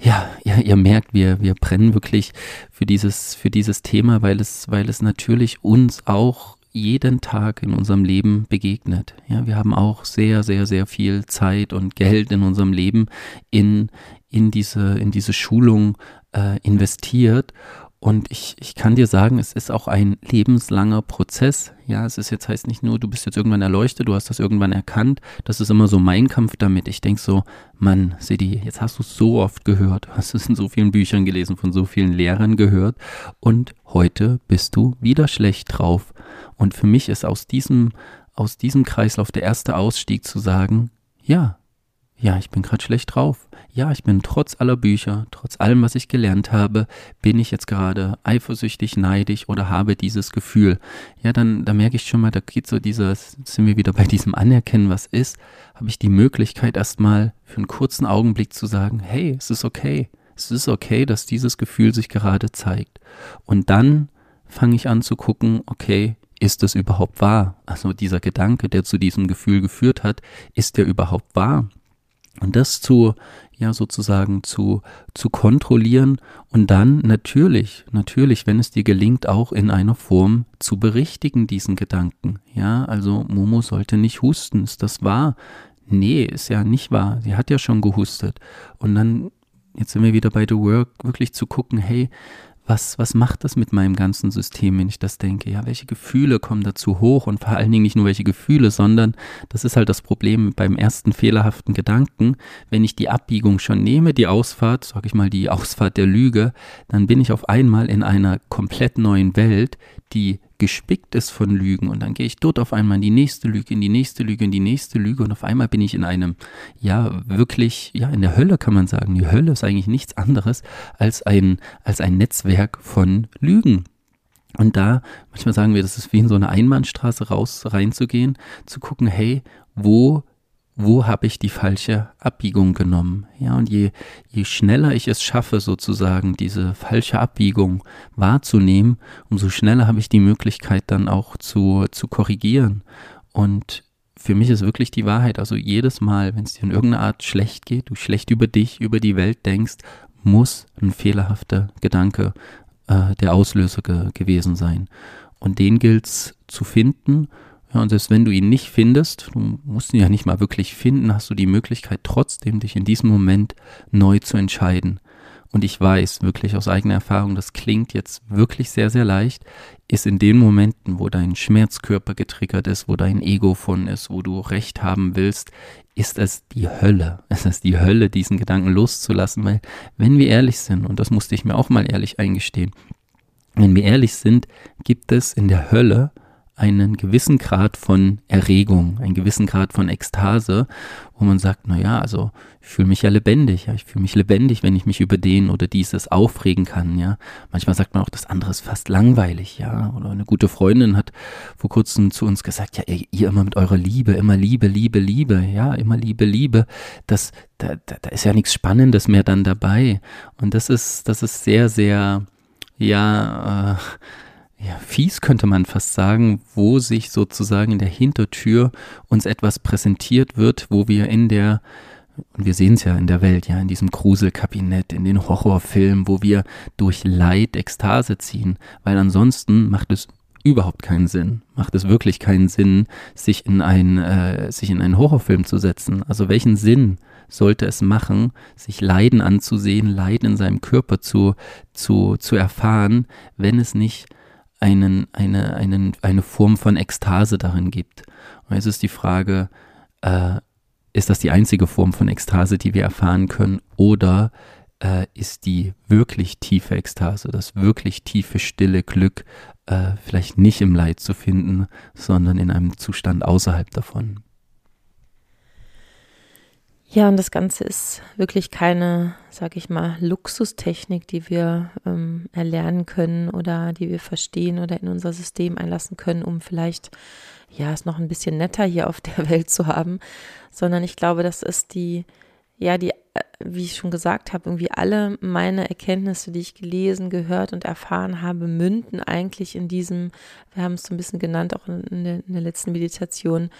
ja, ja, ihr merkt, wir, wir brennen wirklich für dieses, für dieses Thema, weil es, weil es natürlich uns auch jeden Tag in unserem Leben begegnet. Ja, wir haben auch sehr, sehr, sehr viel Zeit und Geld in unserem Leben in, in diese, in diese Schulung äh, investiert und ich, ich kann dir sagen, es ist auch ein lebenslanger Prozess. Ja, es ist jetzt heißt nicht nur, du bist jetzt irgendwann erleuchtet, du hast das irgendwann erkannt. Das ist immer so mein Kampf damit. Ich denke so, Mann, Sidi, jetzt hast du es so oft gehört, hast es in so vielen Büchern gelesen, von so vielen Lehrern gehört und heute bist du wieder schlecht drauf. Und für mich ist aus diesem, aus diesem Kreislauf der erste Ausstieg zu sagen, ja, ja, ich bin gerade schlecht drauf. Ja, ich bin trotz aller Bücher, trotz allem, was ich gelernt habe, bin ich jetzt gerade eifersüchtig, neidisch oder habe dieses Gefühl. Ja, dann, da merke ich schon mal, da geht so dieses, sind wir wieder bei diesem Anerkennen, was ist, habe ich die Möglichkeit erstmal für einen kurzen Augenblick zu sagen, hey, es ist okay. Es ist okay, dass dieses Gefühl sich gerade zeigt. Und dann fange ich an zu gucken, okay, ist das überhaupt wahr? Also dieser Gedanke, der zu diesem Gefühl geführt hat, ist der überhaupt wahr? Und das zu, ja, sozusagen zu, zu kontrollieren und dann natürlich, natürlich, wenn es dir gelingt, auch in einer Form zu berichtigen, diesen Gedanken. Ja, also Momo sollte nicht husten. Ist das wahr? Nee, ist ja nicht wahr. Sie hat ja schon gehustet. Und dann, jetzt sind wir wieder bei The Work, wirklich zu gucken, hey, was, was macht das mit meinem ganzen System, wenn ich das denke? Ja, welche Gefühle kommen dazu hoch und vor allen Dingen nicht nur welche Gefühle, sondern das ist halt das Problem beim ersten fehlerhaften Gedanken. Wenn ich die Abbiegung schon nehme, die Ausfahrt, sag ich mal die Ausfahrt der Lüge, dann bin ich auf einmal in einer komplett neuen Welt, die gespickt ist von Lügen und dann gehe ich dort auf einmal in die nächste Lüge, in die nächste Lüge, in die nächste Lüge und auf einmal bin ich in einem, ja, wirklich, ja, in der Hölle kann man sagen. Die Hölle ist eigentlich nichts anderes als ein, als ein Netzwerk von Lügen. Und da, manchmal sagen wir, das ist wie in so eine Einbahnstraße raus, reinzugehen, zu gucken, hey, wo wo habe ich die falsche Abbiegung genommen? Ja, und je, je schneller ich es schaffe, sozusagen diese falsche Abbiegung wahrzunehmen, umso schneller habe ich die Möglichkeit dann auch zu, zu korrigieren. Und für mich ist wirklich die Wahrheit, also jedes Mal, wenn es dir in irgendeiner Art schlecht geht, du schlecht über dich, über die Welt denkst, muss ein fehlerhafter Gedanke äh, der Auslöser ge gewesen sein. Und den gilt es zu finden ja, und selbst wenn du ihn nicht findest, du musst ihn ja nicht mal wirklich finden, hast du die Möglichkeit trotzdem, dich in diesem Moment neu zu entscheiden. Und ich weiß wirklich aus eigener Erfahrung, das klingt jetzt wirklich sehr, sehr leicht, ist in den Momenten, wo dein Schmerzkörper getriggert ist, wo dein Ego von ist, wo du Recht haben willst, ist es die Hölle. Es ist die Hölle, diesen Gedanken loszulassen, weil wenn wir ehrlich sind, und das musste ich mir auch mal ehrlich eingestehen, wenn wir ehrlich sind, gibt es in der Hölle einen gewissen Grad von Erregung, einen gewissen Grad von Ekstase, wo man sagt, na ja, also ich fühle mich ja lebendig, ja, ich fühle mich lebendig, wenn ich mich über den oder dieses aufregen kann, ja. Manchmal sagt man auch, das andere ist fast langweilig, ja. Oder eine gute Freundin hat vor kurzem zu uns gesagt, ja, ihr, ihr immer mit eurer Liebe, immer Liebe, Liebe, Liebe, ja, immer Liebe, Liebe, das, da, da, da ist ja nichts Spannendes mehr dann dabei. Und das ist, das ist sehr, sehr, ja, äh, ja, fies könnte man fast sagen, wo sich sozusagen in der Hintertür uns etwas präsentiert wird, wo wir in der, und wir sehen es ja in der Welt, ja, in diesem Gruselkabinett, in den Horrorfilmen, wo wir durch Leid Ekstase ziehen, weil ansonsten macht es überhaupt keinen Sinn, macht es wirklich keinen Sinn, sich in, ein, äh, sich in einen Horrorfilm zu setzen. Also welchen Sinn sollte es machen, sich Leiden anzusehen, Leiden in seinem Körper zu, zu, zu erfahren, wenn es nicht einen, eine, einen, eine Form von Ekstase darin gibt. Und jetzt ist die Frage, äh, ist das die einzige Form von Ekstase, die wir erfahren können, oder äh, ist die wirklich tiefe Ekstase, das wirklich tiefe, stille Glück äh, vielleicht nicht im Leid zu finden, sondern in einem Zustand außerhalb davon? Ja, und das Ganze ist wirklich keine, sag ich mal, Luxustechnik, die wir ähm, erlernen können oder die wir verstehen oder in unser System einlassen können, um vielleicht, ja, es noch ein bisschen netter hier auf der Welt zu haben, sondern ich glaube, das ist die, ja, die wie ich schon gesagt habe, irgendwie alle meine Erkenntnisse, die ich gelesen, gehört und erfahren habe, münden eigentlich in diesem, wir haben es so ein bisschen genannt, auch in der, in der letzten Meditation,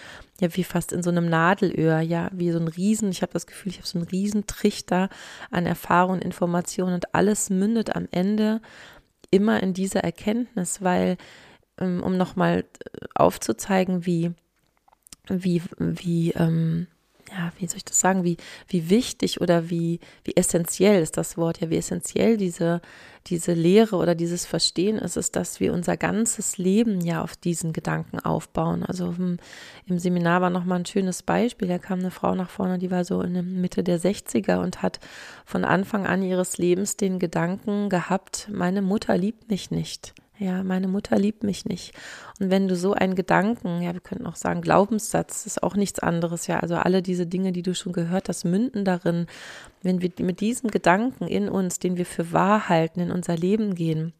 ja, wie fast in so einem Nadelöhr, ja, wie so ein Riesen, ich habe das Gefühl, ich habe so einen Riesentrichter an Erfahrung, Informationen und alles mündet am Ende immer in dieser Erkenntnis, weil, ähm, um nochmal äh, aufzuzeigen, wie, wie, wie, ähm, ja, wie soll ich das sagen, wie, wie wichtig oder wie, wie essentiell ist das Wort, ja, wie essentiell diese, diese Lehre oder dieses Verstehen ist, ist, dass wir unser ganzes Leben ja auf diesen Gedanken aufbauen. Also im, im Seminar war nochmal ein schönes Beispiel, da kam eine Frau nach vorne, die war so in der Mitte der 60er und hat von Anfang an ihres Lebens den Gedanken gehabt, meine Mutter liebt mich nicht. Ja, meine Mutter liebt mich nicht. Und wenn du so einen Gedanken, ja, wir könnten auch sagen, Glaubenssatz ist auch nichts anderes, ja, also alle diese Dinge, die du schon gehört hast, münden darin, wenn wir mit diesem Gedanken in uns, den wir für wahr halten, in unser Leben gehen,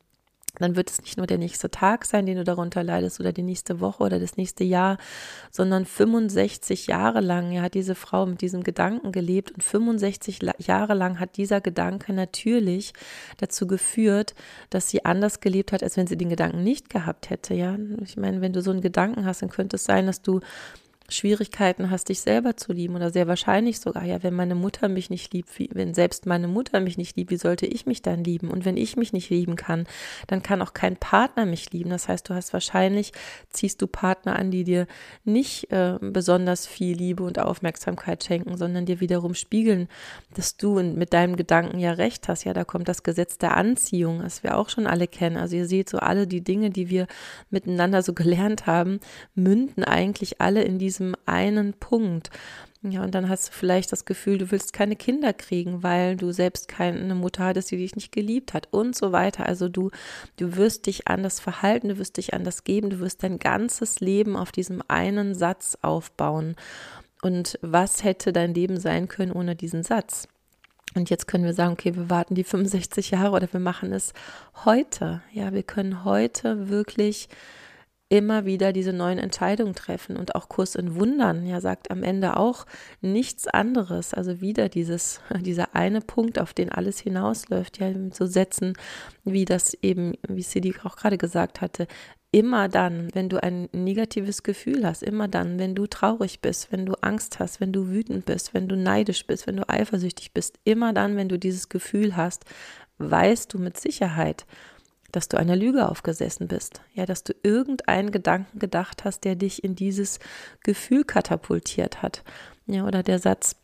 dann wird es nicht nur der nächste Tag sein, den du darunter leidest oder die nächste Woche oder das nächste Jahr, sondern 65 Jahre lang ja, hat diese Frau mit diesem Gedanken gelebt und 65 Jahre lang hat dieser Gedanke natürlich dazu geführt, dass sie anders gelebt hat, als wenn sie den Gedanken nicht gehabt hätte. Ja, ich meine, wenn du so einen Gedanken hast, dann könnte es sein, dass du Schwierigkeiten hast, dich selber zu lieben oder sehr wahrscheinlich sogar, ja, wenn meine Mutter mich nicht liebt, wie, wenn selbst meine Mutter mich nicht liebt, wie sollte ich mich dann lieben? Und wenn ich mich nicht lieben kann, dann kann auch kein Partner mich lieben. Das heißt, du hast wahrscheinlich, ziehst du Partner an, die dir nicht äh, besonders viel Liebe und Aufmerksamkeit schenken, sondern dir wiederum spiegeln, dass du mit deinem Gedanken ja recht hast. Ja, da kommt das Gesetz der Anziehung, das wir auch schon alle kennen. Also ihr seht so alle die Dinge, die wir miteinander so gelernt haben, münden eigentlich alle in diese diesem einen Punkt. Ja, und dann hast du vielleicht das Gefühl, du willst keine Kinder kriegen, weil du selbst keine Mutter hattest, die dich nicht geliebt hat und so weiter. Also du, du wirst dich anders verhalten, du wirst dich anders geben, du wirst dein ganzes Leben auf diesem einen Satz aufbauen. Und was hätte dein Leben sein können ohne diesen Satz? Und jetzt können wir sagen, okay, wir warten die 65 Jahre oder wir machen es heute. Ja, wir können heute wirklich immer wieder diese neuen Entscheidungen treffen und auch Kurs in Wundern, ja, sagt am Ende auch nichts anderes. Also wieder dieses, dieser eine Punkt, auf den alles hinausläuft, ja, so Sätzen, wie das eben, wie Sidi auch gerade gesagt hatte, immer dann, wenn du ein negatives Gefühl hast, immer dann, wenn du traurig bist, wenn du Angst hast, wenn du wütend bist, wenn du neidisch bist, wenn du eifersüchtig bist, immer dann, wenn du dieses Gefühl hast, weißt du mit Sicherheit, dass du einer Lüge aufgesessen bist, ja, dass du irgendeinen Gedanken gedacht hast, der dich in dieses Gefühl katapultiert hat. Ja, oder der Satz,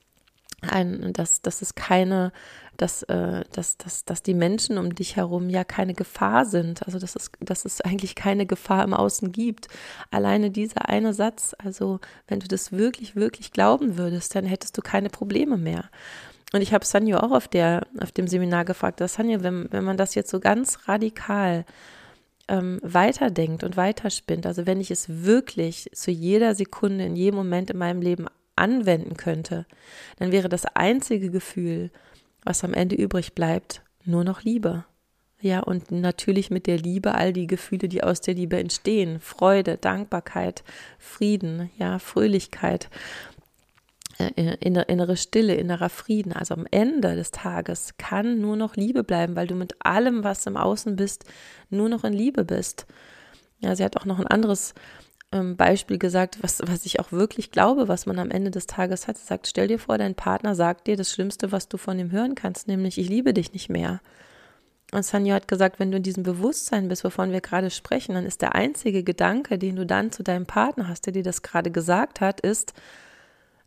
ein, dass, dass es keine, dass, äh, dass, dass, dass die Menschen um dich herum ja keine Gefahr sind, also dass es, dass es eigentlich keine Gefahr im Außen gibt. Alleine dieser eine Satz, also wenn du das wirklich, wirklich glauben würdest, dann hättest du keine Probleme mehr. Und ich habe Sanjo auch auf, der, auf dem Seminar gefragt, dass Sanjo, wenn, wenn man das jetzt so ganz radikal ähm, weiterdenkt und weiterspinnt, also wenn ich es wirklich zu jeder Sekunde, in jedem Moment in meinem Leben anwenden könnte, dann wäre das einzige Gefühl, was am Ende übrig bleibt, nur noch Liebe. Ja, und natürlich mit der Liebe all die Gefühle, die aus der Liebe entstehen. Freude, Dankbarkeit, Frieden, ja, Fröhlichkeit. Äh, innere Stille, innerer Frieden. Also am Ende des Tages kann nur noch Liebe bleiben, weil du mit allem, was im Außen bist, nur noch in Liebe bist. Ja, sie hat auch noch ein anderes ähm, Beispiel gesagt, was, was ich auch wirklich glaube, was man am Ende des Tages hat. Sie sagt, stell dir vor, dein Partner sagt dir das Schlimmste, was du von ihm hören kannst, nämlich ich liebe dich nicht mehr. Und Sanyo hat gesagt, wenn du in diesem Bewusstsein bist, wovon wir gerade sprechen, dann ist der einzige Gedanke, den du dann zu deinem Partner hast, der dir das gerade gesagt hat, ist,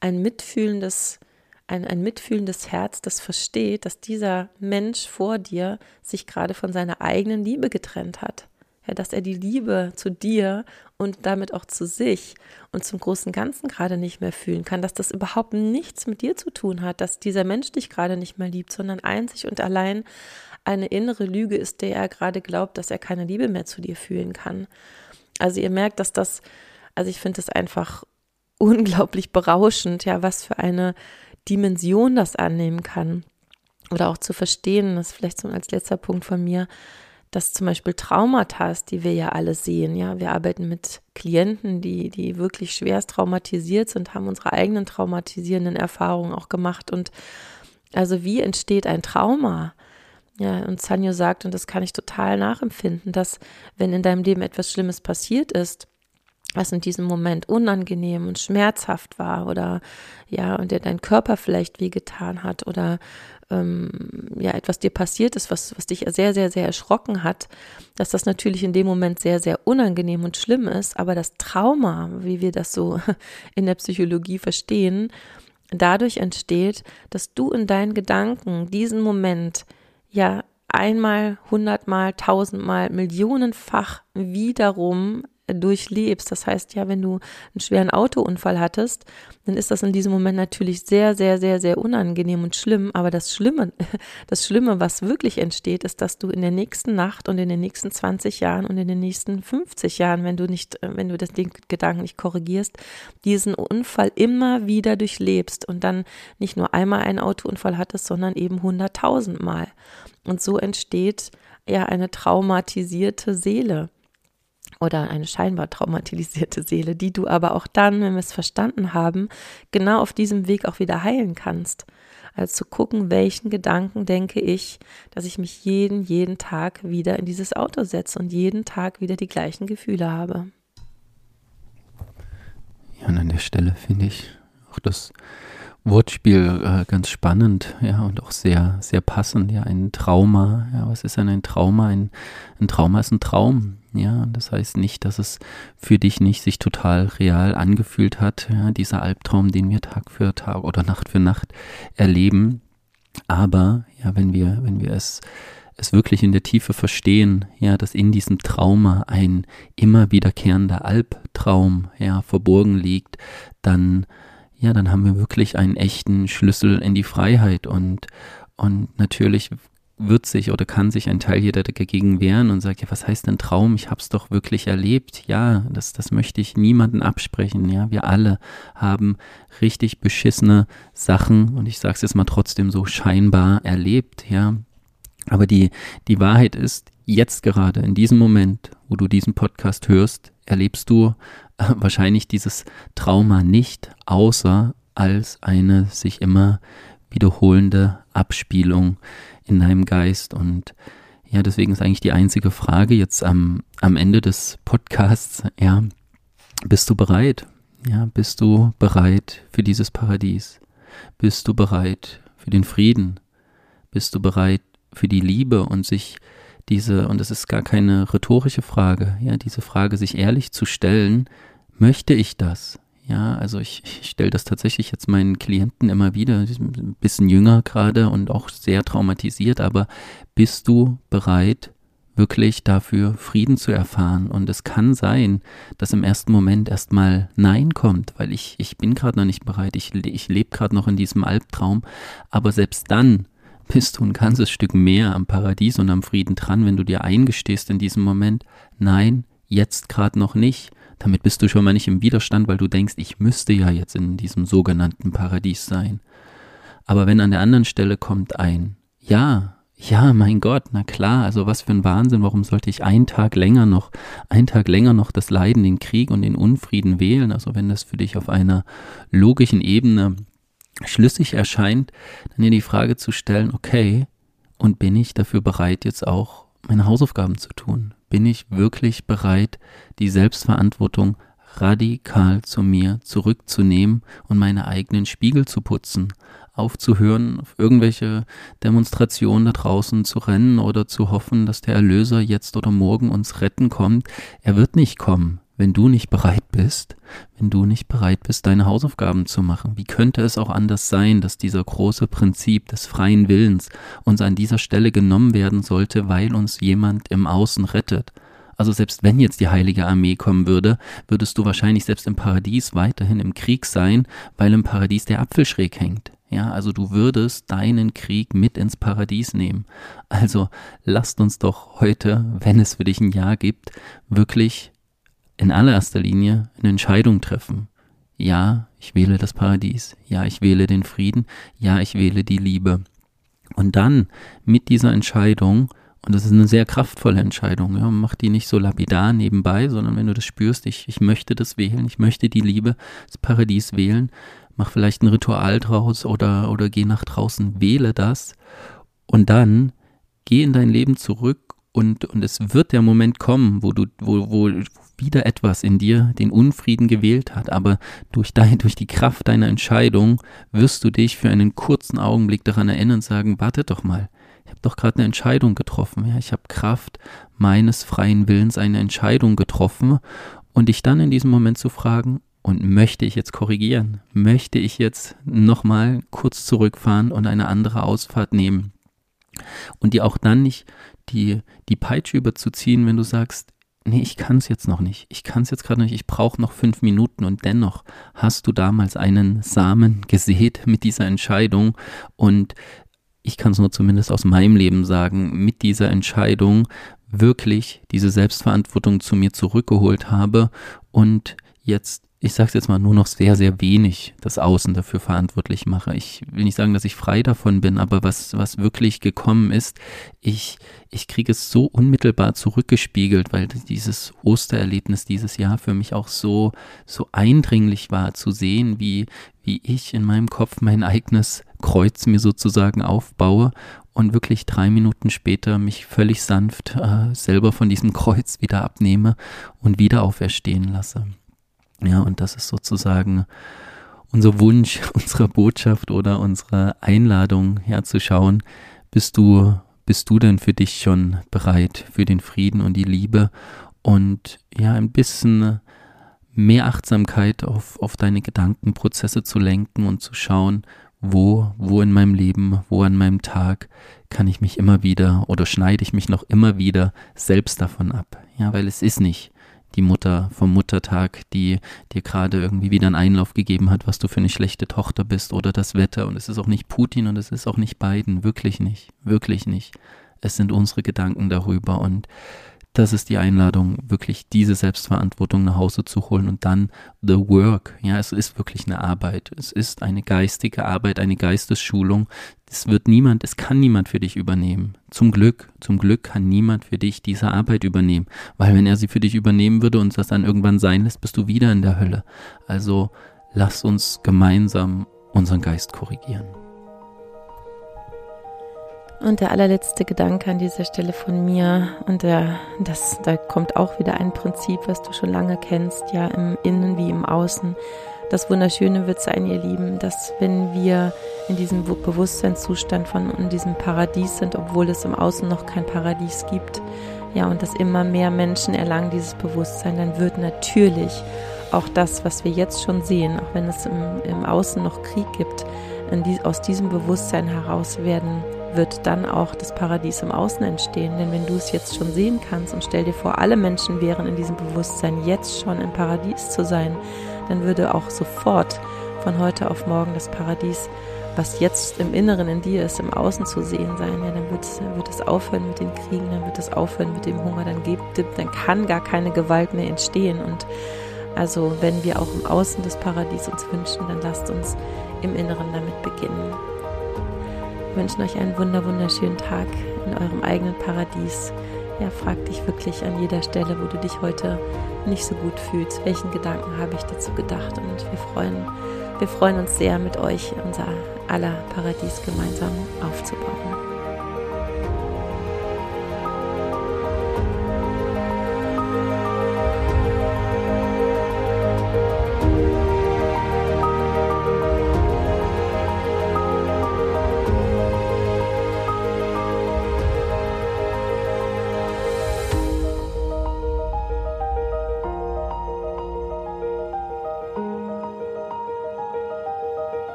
ein mitfühlendes, ein, ein mitfühlendes Herz, das versteht, dass dieser Mensch vor dir sich gerade von seiner eigenen Liebe getrennt hat. Ja, dass er die Liebe zu dir und damit auch zu sich und zum großen Ganzen gerade nicht mehr fühlen kann, dass das überhaupt nichts mit dir zu tun hat, dass dieser Mensch dich gerade nicht mehr liebt, sondern einzig und allein eine innere Lüge ist, der er gerade glaubt, dass er keine Liebe mehr zu dir fühlen kann. Also ihr merkt, dass das, also ich finde es einfach unglaublich berauschend, ja, was für eine Dimension das annehmen kann. Oder auch zu verstehen, das vielleicht so als letzter Punkt von mir, dass zum Beispiel Traumata, die wir ja alle sehen, ja, wir arbeiten mit Klienten, die, die wirklich schwerst traumatisiert sind, haben unsere eigenen traumatisierenden Erfahrungen auch gemacht. Und also wie entsteht ein Trauma? Ja, und Sanyo sagt, und das kann ich total nachempfinden, dass wenn in deinem Leben etwas Schlimmes passiert ist, was in diesem Moment unangenehm und schmerzhaft war oder ja, und der dein Körper vielleicht wehgetan hat oder ähm, ja, etwas dir passiert ist, was, was dich sehr, sehr, sehr erschrocken hat, dass das natürlich in dem Moment sehr, sehr unangenehm und schlimm ist, aber das Trauma, wie wir das so in der Psychologie verstehen, dadurch entsteht, dass du in deinen Gedanken diesen Moment ja einmal, hundertmal, tausendmal, millionenfach wiederum durchlebst. Das heißt ja, wenn du einen schweren Autounfall hattest, dann ist das in diesem Moment natürlich sehr, sehr, sehr, sehr unangenehm und schlimm. Aber das Schlimme, das Schlimme, was wirklich entsteht, ist, dass du in der nächsten Nacht und in den nächsten 20 Jahren und in den nächsten 50 Jahren, wenn du nicht, wenn du das Gedanken nicht korrigierst, diesen Unfall immer wieder durchlebst und dann nicht nur einmal einen Autounfall hattest, sondern eben hunderttausendmal. Und so entsteht ja eine traumatisierte Seele oder eine scheinbar traumatisierte Seele, die du aber auch dann, wenn wir es verstanden haben, genau auf diesem Weg auch wieder heilen kannst. Also zu gucken, welchen Gedanken denke ich, dass ich mich jeden, jeden Tag wieder in dieses Auto setze und jeden Tag wieder die gleichen Gefühle habe. Ja, und an der Stelle finde ich auch das Wortspiel äh, ganz spannend, ja, und auch sehr, sehr passend, ja, ein Trauma, ja, was ist denn ein Trauma? Ein, ein Trauma ist ein Traum, ja, das heißt nicht, dass es für dich nicht sich total real angefühlt hat, ja, dieser Albtraum, den wir Tag für Tag oder Nacht für Nacht erleben, aber, ja, wenn wir, wenn wir es es wirklich in der Tiefe verstehen, ja, dass in diesem Trauma ein immer wiederkehrender Albtraum, ja, verborgen liegt, dann, ja, dann haben wir wirklich einen echten Schlüssel in die Freiheit und, und natürlich wird sich oder kann sich ein Teil hier dagegen wehren und sagt, ja, was heißt denn Traum? Ich habe es doch wirklich erlebt. Ja, das, das möchte ich niemanden absprechen. Ja, wir alle haben richtig beschissene Sachen und ich sage es jetzt mal trotzdem so scheinbar erlebt. Ja, aber die, die Wahrheit ist, jetzt gerade in diesem Moment, wo du diesen Podcast hörst, erlebst du äh, wahrscheinlich dieses Trauma nicht, außer als eine sich immer wiederholende Abspielung in deinem Geist. Und ja, deswegen ist eigentlich die einzige Frage jetzt am, am Ende des Podcasts, ja, bist du bereit? Ja, bist du bereit für dieses Paradies? Bist du bereit für den Frieden? Bist du bereit für die Liebe und sich diese, und das ist gar keine rhetorische Frage, ja, diese Frage sich ehrlich zu stellen, möchte ich das? Ja, also ich, ich stelle das tatsächlich jetzt meinen Klienten immer wieder, ein bisschen jünger gerade und auch sehr traumatisiert, aber bist du bereit, wirklich dafür Frieden zu erfahren? Und es kann sein, dass im ersten Moment erstmal Nein kommt, weil ich, ich bin gerade noch nicht bereit, ich, ich lebe gerade noch in diesem Albtraum, aber selbst dann bist du ein ganzes Stück mehr am Paradies und am Frieden dran, wenn du dir eingestehst in diesem Moment, nein, jetzt gerade noch nicht damit bist du schon mal nicht im Widerstand, weil du denkst, ich müsste ja jetzt in diesem sogenannten Paradies sein. Aber wenn an der anderen Stelle kommt ein, ja, ja, mein Gott, na klar, also was für ein Wahnsinn, warum sollte ich einen Tag länger noch, einen Tag länger noch das Leiden, den Krieg und den Unfrieden wählen? Also wenn das für dich auf einer logischen Ebene schlüssig erscheint, dann dir die Frage zu stellen, okay, und bin ich dafür bereit, jetzt auch meine Hausaufgaben zu tun? bin ich wirklich bereit, die Selbstverantwortung radikal zu mir zurückzunehmen und meine eigenen Spiegel zu putzen, aufzuhören, auf irgendwelche Demonstrationen da draußen zu rennen oder zu hoffen, dass der Erlöser jetzt oder morgen uns retten kommt. Er wird nicht kommen wenn du nicht bereit bist, wenn du nicht bereit bist, deine Hausaufgaben zu machen? Wie könnte es auch anders sein, dass dieser große Prinzip des freien Willens uns an dieser Stelle genommen werden sollte, weil uns jemand im Außen rettet? Also selbst wenn jetzt die heilige Armee kommen würde, würdest du wahrscheinlich selbst im Paradies weiterhin im Krieg sein, weil im Paradies der Apfel schräg hängt. Ja, also du würdest deinen Krieg mit ins Paradies nehmen. Also lasst uns doch heute, wenn es für dich ein Ja gibt, wirklich in allererster Linie eine Entscheidung treffen. Ja, ich wähle das Paradies. Ja, ich wähle den Frieden. Ja, ich wähle die Liebe. Und dann mit dieser Entscheidung, und das ist eine sehr kraftvolle Entscheidung, ja, mach die nicht so lapidar nebenbei, sondern wenn du das spürst, ich, ich möchte das wählen, ich möchte die Liebe, das Paradies wählen, mach vielleicht ein Ritual draus oder, oder geh nach draußen, wähle das und dann geh in dein Leben zurück und, und es wird der Moment kommen, wo du, wo, wo wieder etwas in dir den Unfrieden gewählt hat, aber durch, dein, durch die Kraft deiner Entscheidung wirst du dich für einen kurzen Augenblick daran erinnern und sagen, warte doch mal, ich habe doch gerade eine Entscheidung getroffen, ja, ich habe Kraft meines freien Willens eine Entscheidung getroffen und dich dann in diesem Moment zu fragen, und möchte ich jetzt korrigieren? Möchte ich jetzt nochmal kurz zurückfahren und eine andere Ausfahrt nehmen? Und dir auch dann nicht die, die Peitsche überzuziehen, wenn du sagst, nee, ich kann es jetzt noch nicht. Ich kann es jetzt gerade nicht. Ich brauche noch fünf Minuten und dennoch hast du damals einen Samen gesät mit dieser Entscheidung und ich kann es nur zumindest aus meinem Leben sagen, mit dieser Entscheidung wirklich diese Selbstverantwortung zu mir zurückgeholt habe und jetzt ich sage jetzt mal, nur noch sehr, sehr wenig das Außen dafür verantwortlich mache. Ich will nicht sagen, dass ich frei davon bin, aber was, was wirklich gekommen ist, ich, ich kriege es so unmittelbar zurückgespiegelt, weil dieses Ostererlebnis dieses Jahr für mich auch so, so eindringlich war zu sehen, wie, wie ich in meinem Kopf mein eigenes Kreuz mir sozusagen aufbaue und wirklich drei Minuten später mich völlig sanft äh, selber von diesem Kreuz wieder abnehme und wieder auferstehen lasse. Ja, und das ist sozusagen unser Wunsch, unsere Botschaft oder unsere Einladung herzuschauen. Bist du, bist du denn für dich schon bereit für den Frieden und die Liebe und ja, ein bisschen mehr Achtsamkeit auf, auf deine Gedankenprozesse zu lenken und zu schauen, wo, wo in meinem Leben, wo an meinem Tag kann ich mich immer wieder oder schneide ich mich noch immer wieder selbst davon ab. Ja, weil es ist nicht die Mutter vom Muttertag, die dir gerade irgendwie wieder einen Einlauf gegeben hat, was du für eine schlechte Tochter bist oder das Wetter. Und es ist auch nicht Putin und es ist auch nicht Biden. Wirklich nicht. Wirklich nicht. Es sind unsere Gedanken darüber und das ist die Einladung, wirklich diese Selbstverantwortung nach Hause zu holen und dann the work. Ja, es ist wirklich eine Arbeit. Es ist eine geistige Arbeit, eine Geistesschulung. Es wird niemand, es kann niemand für dich übernehmen. Zum Glück, zum Glück kann niemand für dich diese Arbeit übernehmen. Weil wenn er sie für dich übernehmen würde und das dann irgendwann sein lässt, bist du wieder in der Hölle. Also lass uns gemeinsam unseren Geist korrigieren. Und der allerletzte Gedanke an dieser Stelle von mir, und der, das, da kommt auch wieder ein Prinzip, was du schon lange kennst, ja, im Innen wie im Außen. Das Wunderschöne wird sein, ihr Lieben, dass wenn wir in diesem Bewusstseinszustand von in diesem Paradies sind, obwohl es im Außen noch kein Paradies gibt, ja, und dass immer mehr Menschen erlangen dieses Bewusstsein, dann wird natürlich auch das, was wir jetzt schon sehen, auch wenn es im, im Außen noch Krieg gibt, die, aus diesem Bewusstsein heraus werden wird dann auch das Paradies im Außen entstehen. Denn wenn du es jetzt schon sehen kannst und stell dir vor, alle Menschen wären in diesem Bewusstsein jetzt schon im Paradies zu sein, dann würde auch sofort von heute auf morgen das Paradies, was jetzt im Inneren in dir ist, im Außen zu sehen sein. Ja, dann wird, wird es aufhören mit den Kriegen, dann wird es aufhören mit dem Hunger, dann, gibt, dann kann gar keine Gewalt mehr entstehen. Und also wenn wir auch im Außen das Paradies uns wünschen, dann lasst uns im Inneren damit beginnen. Wünschen euch einen wunder wunderschönen Tag in eurem eigenen Paradies. Ja, frag dich wirklich an jeder Stelle, wo du dich heute nicht so gut fühlst, welchen Gedanken habe ich dazu gedacht und wir freuen, wir freuen uns sehr mit euch unser aller Paradies gemeinsam aufzubauen.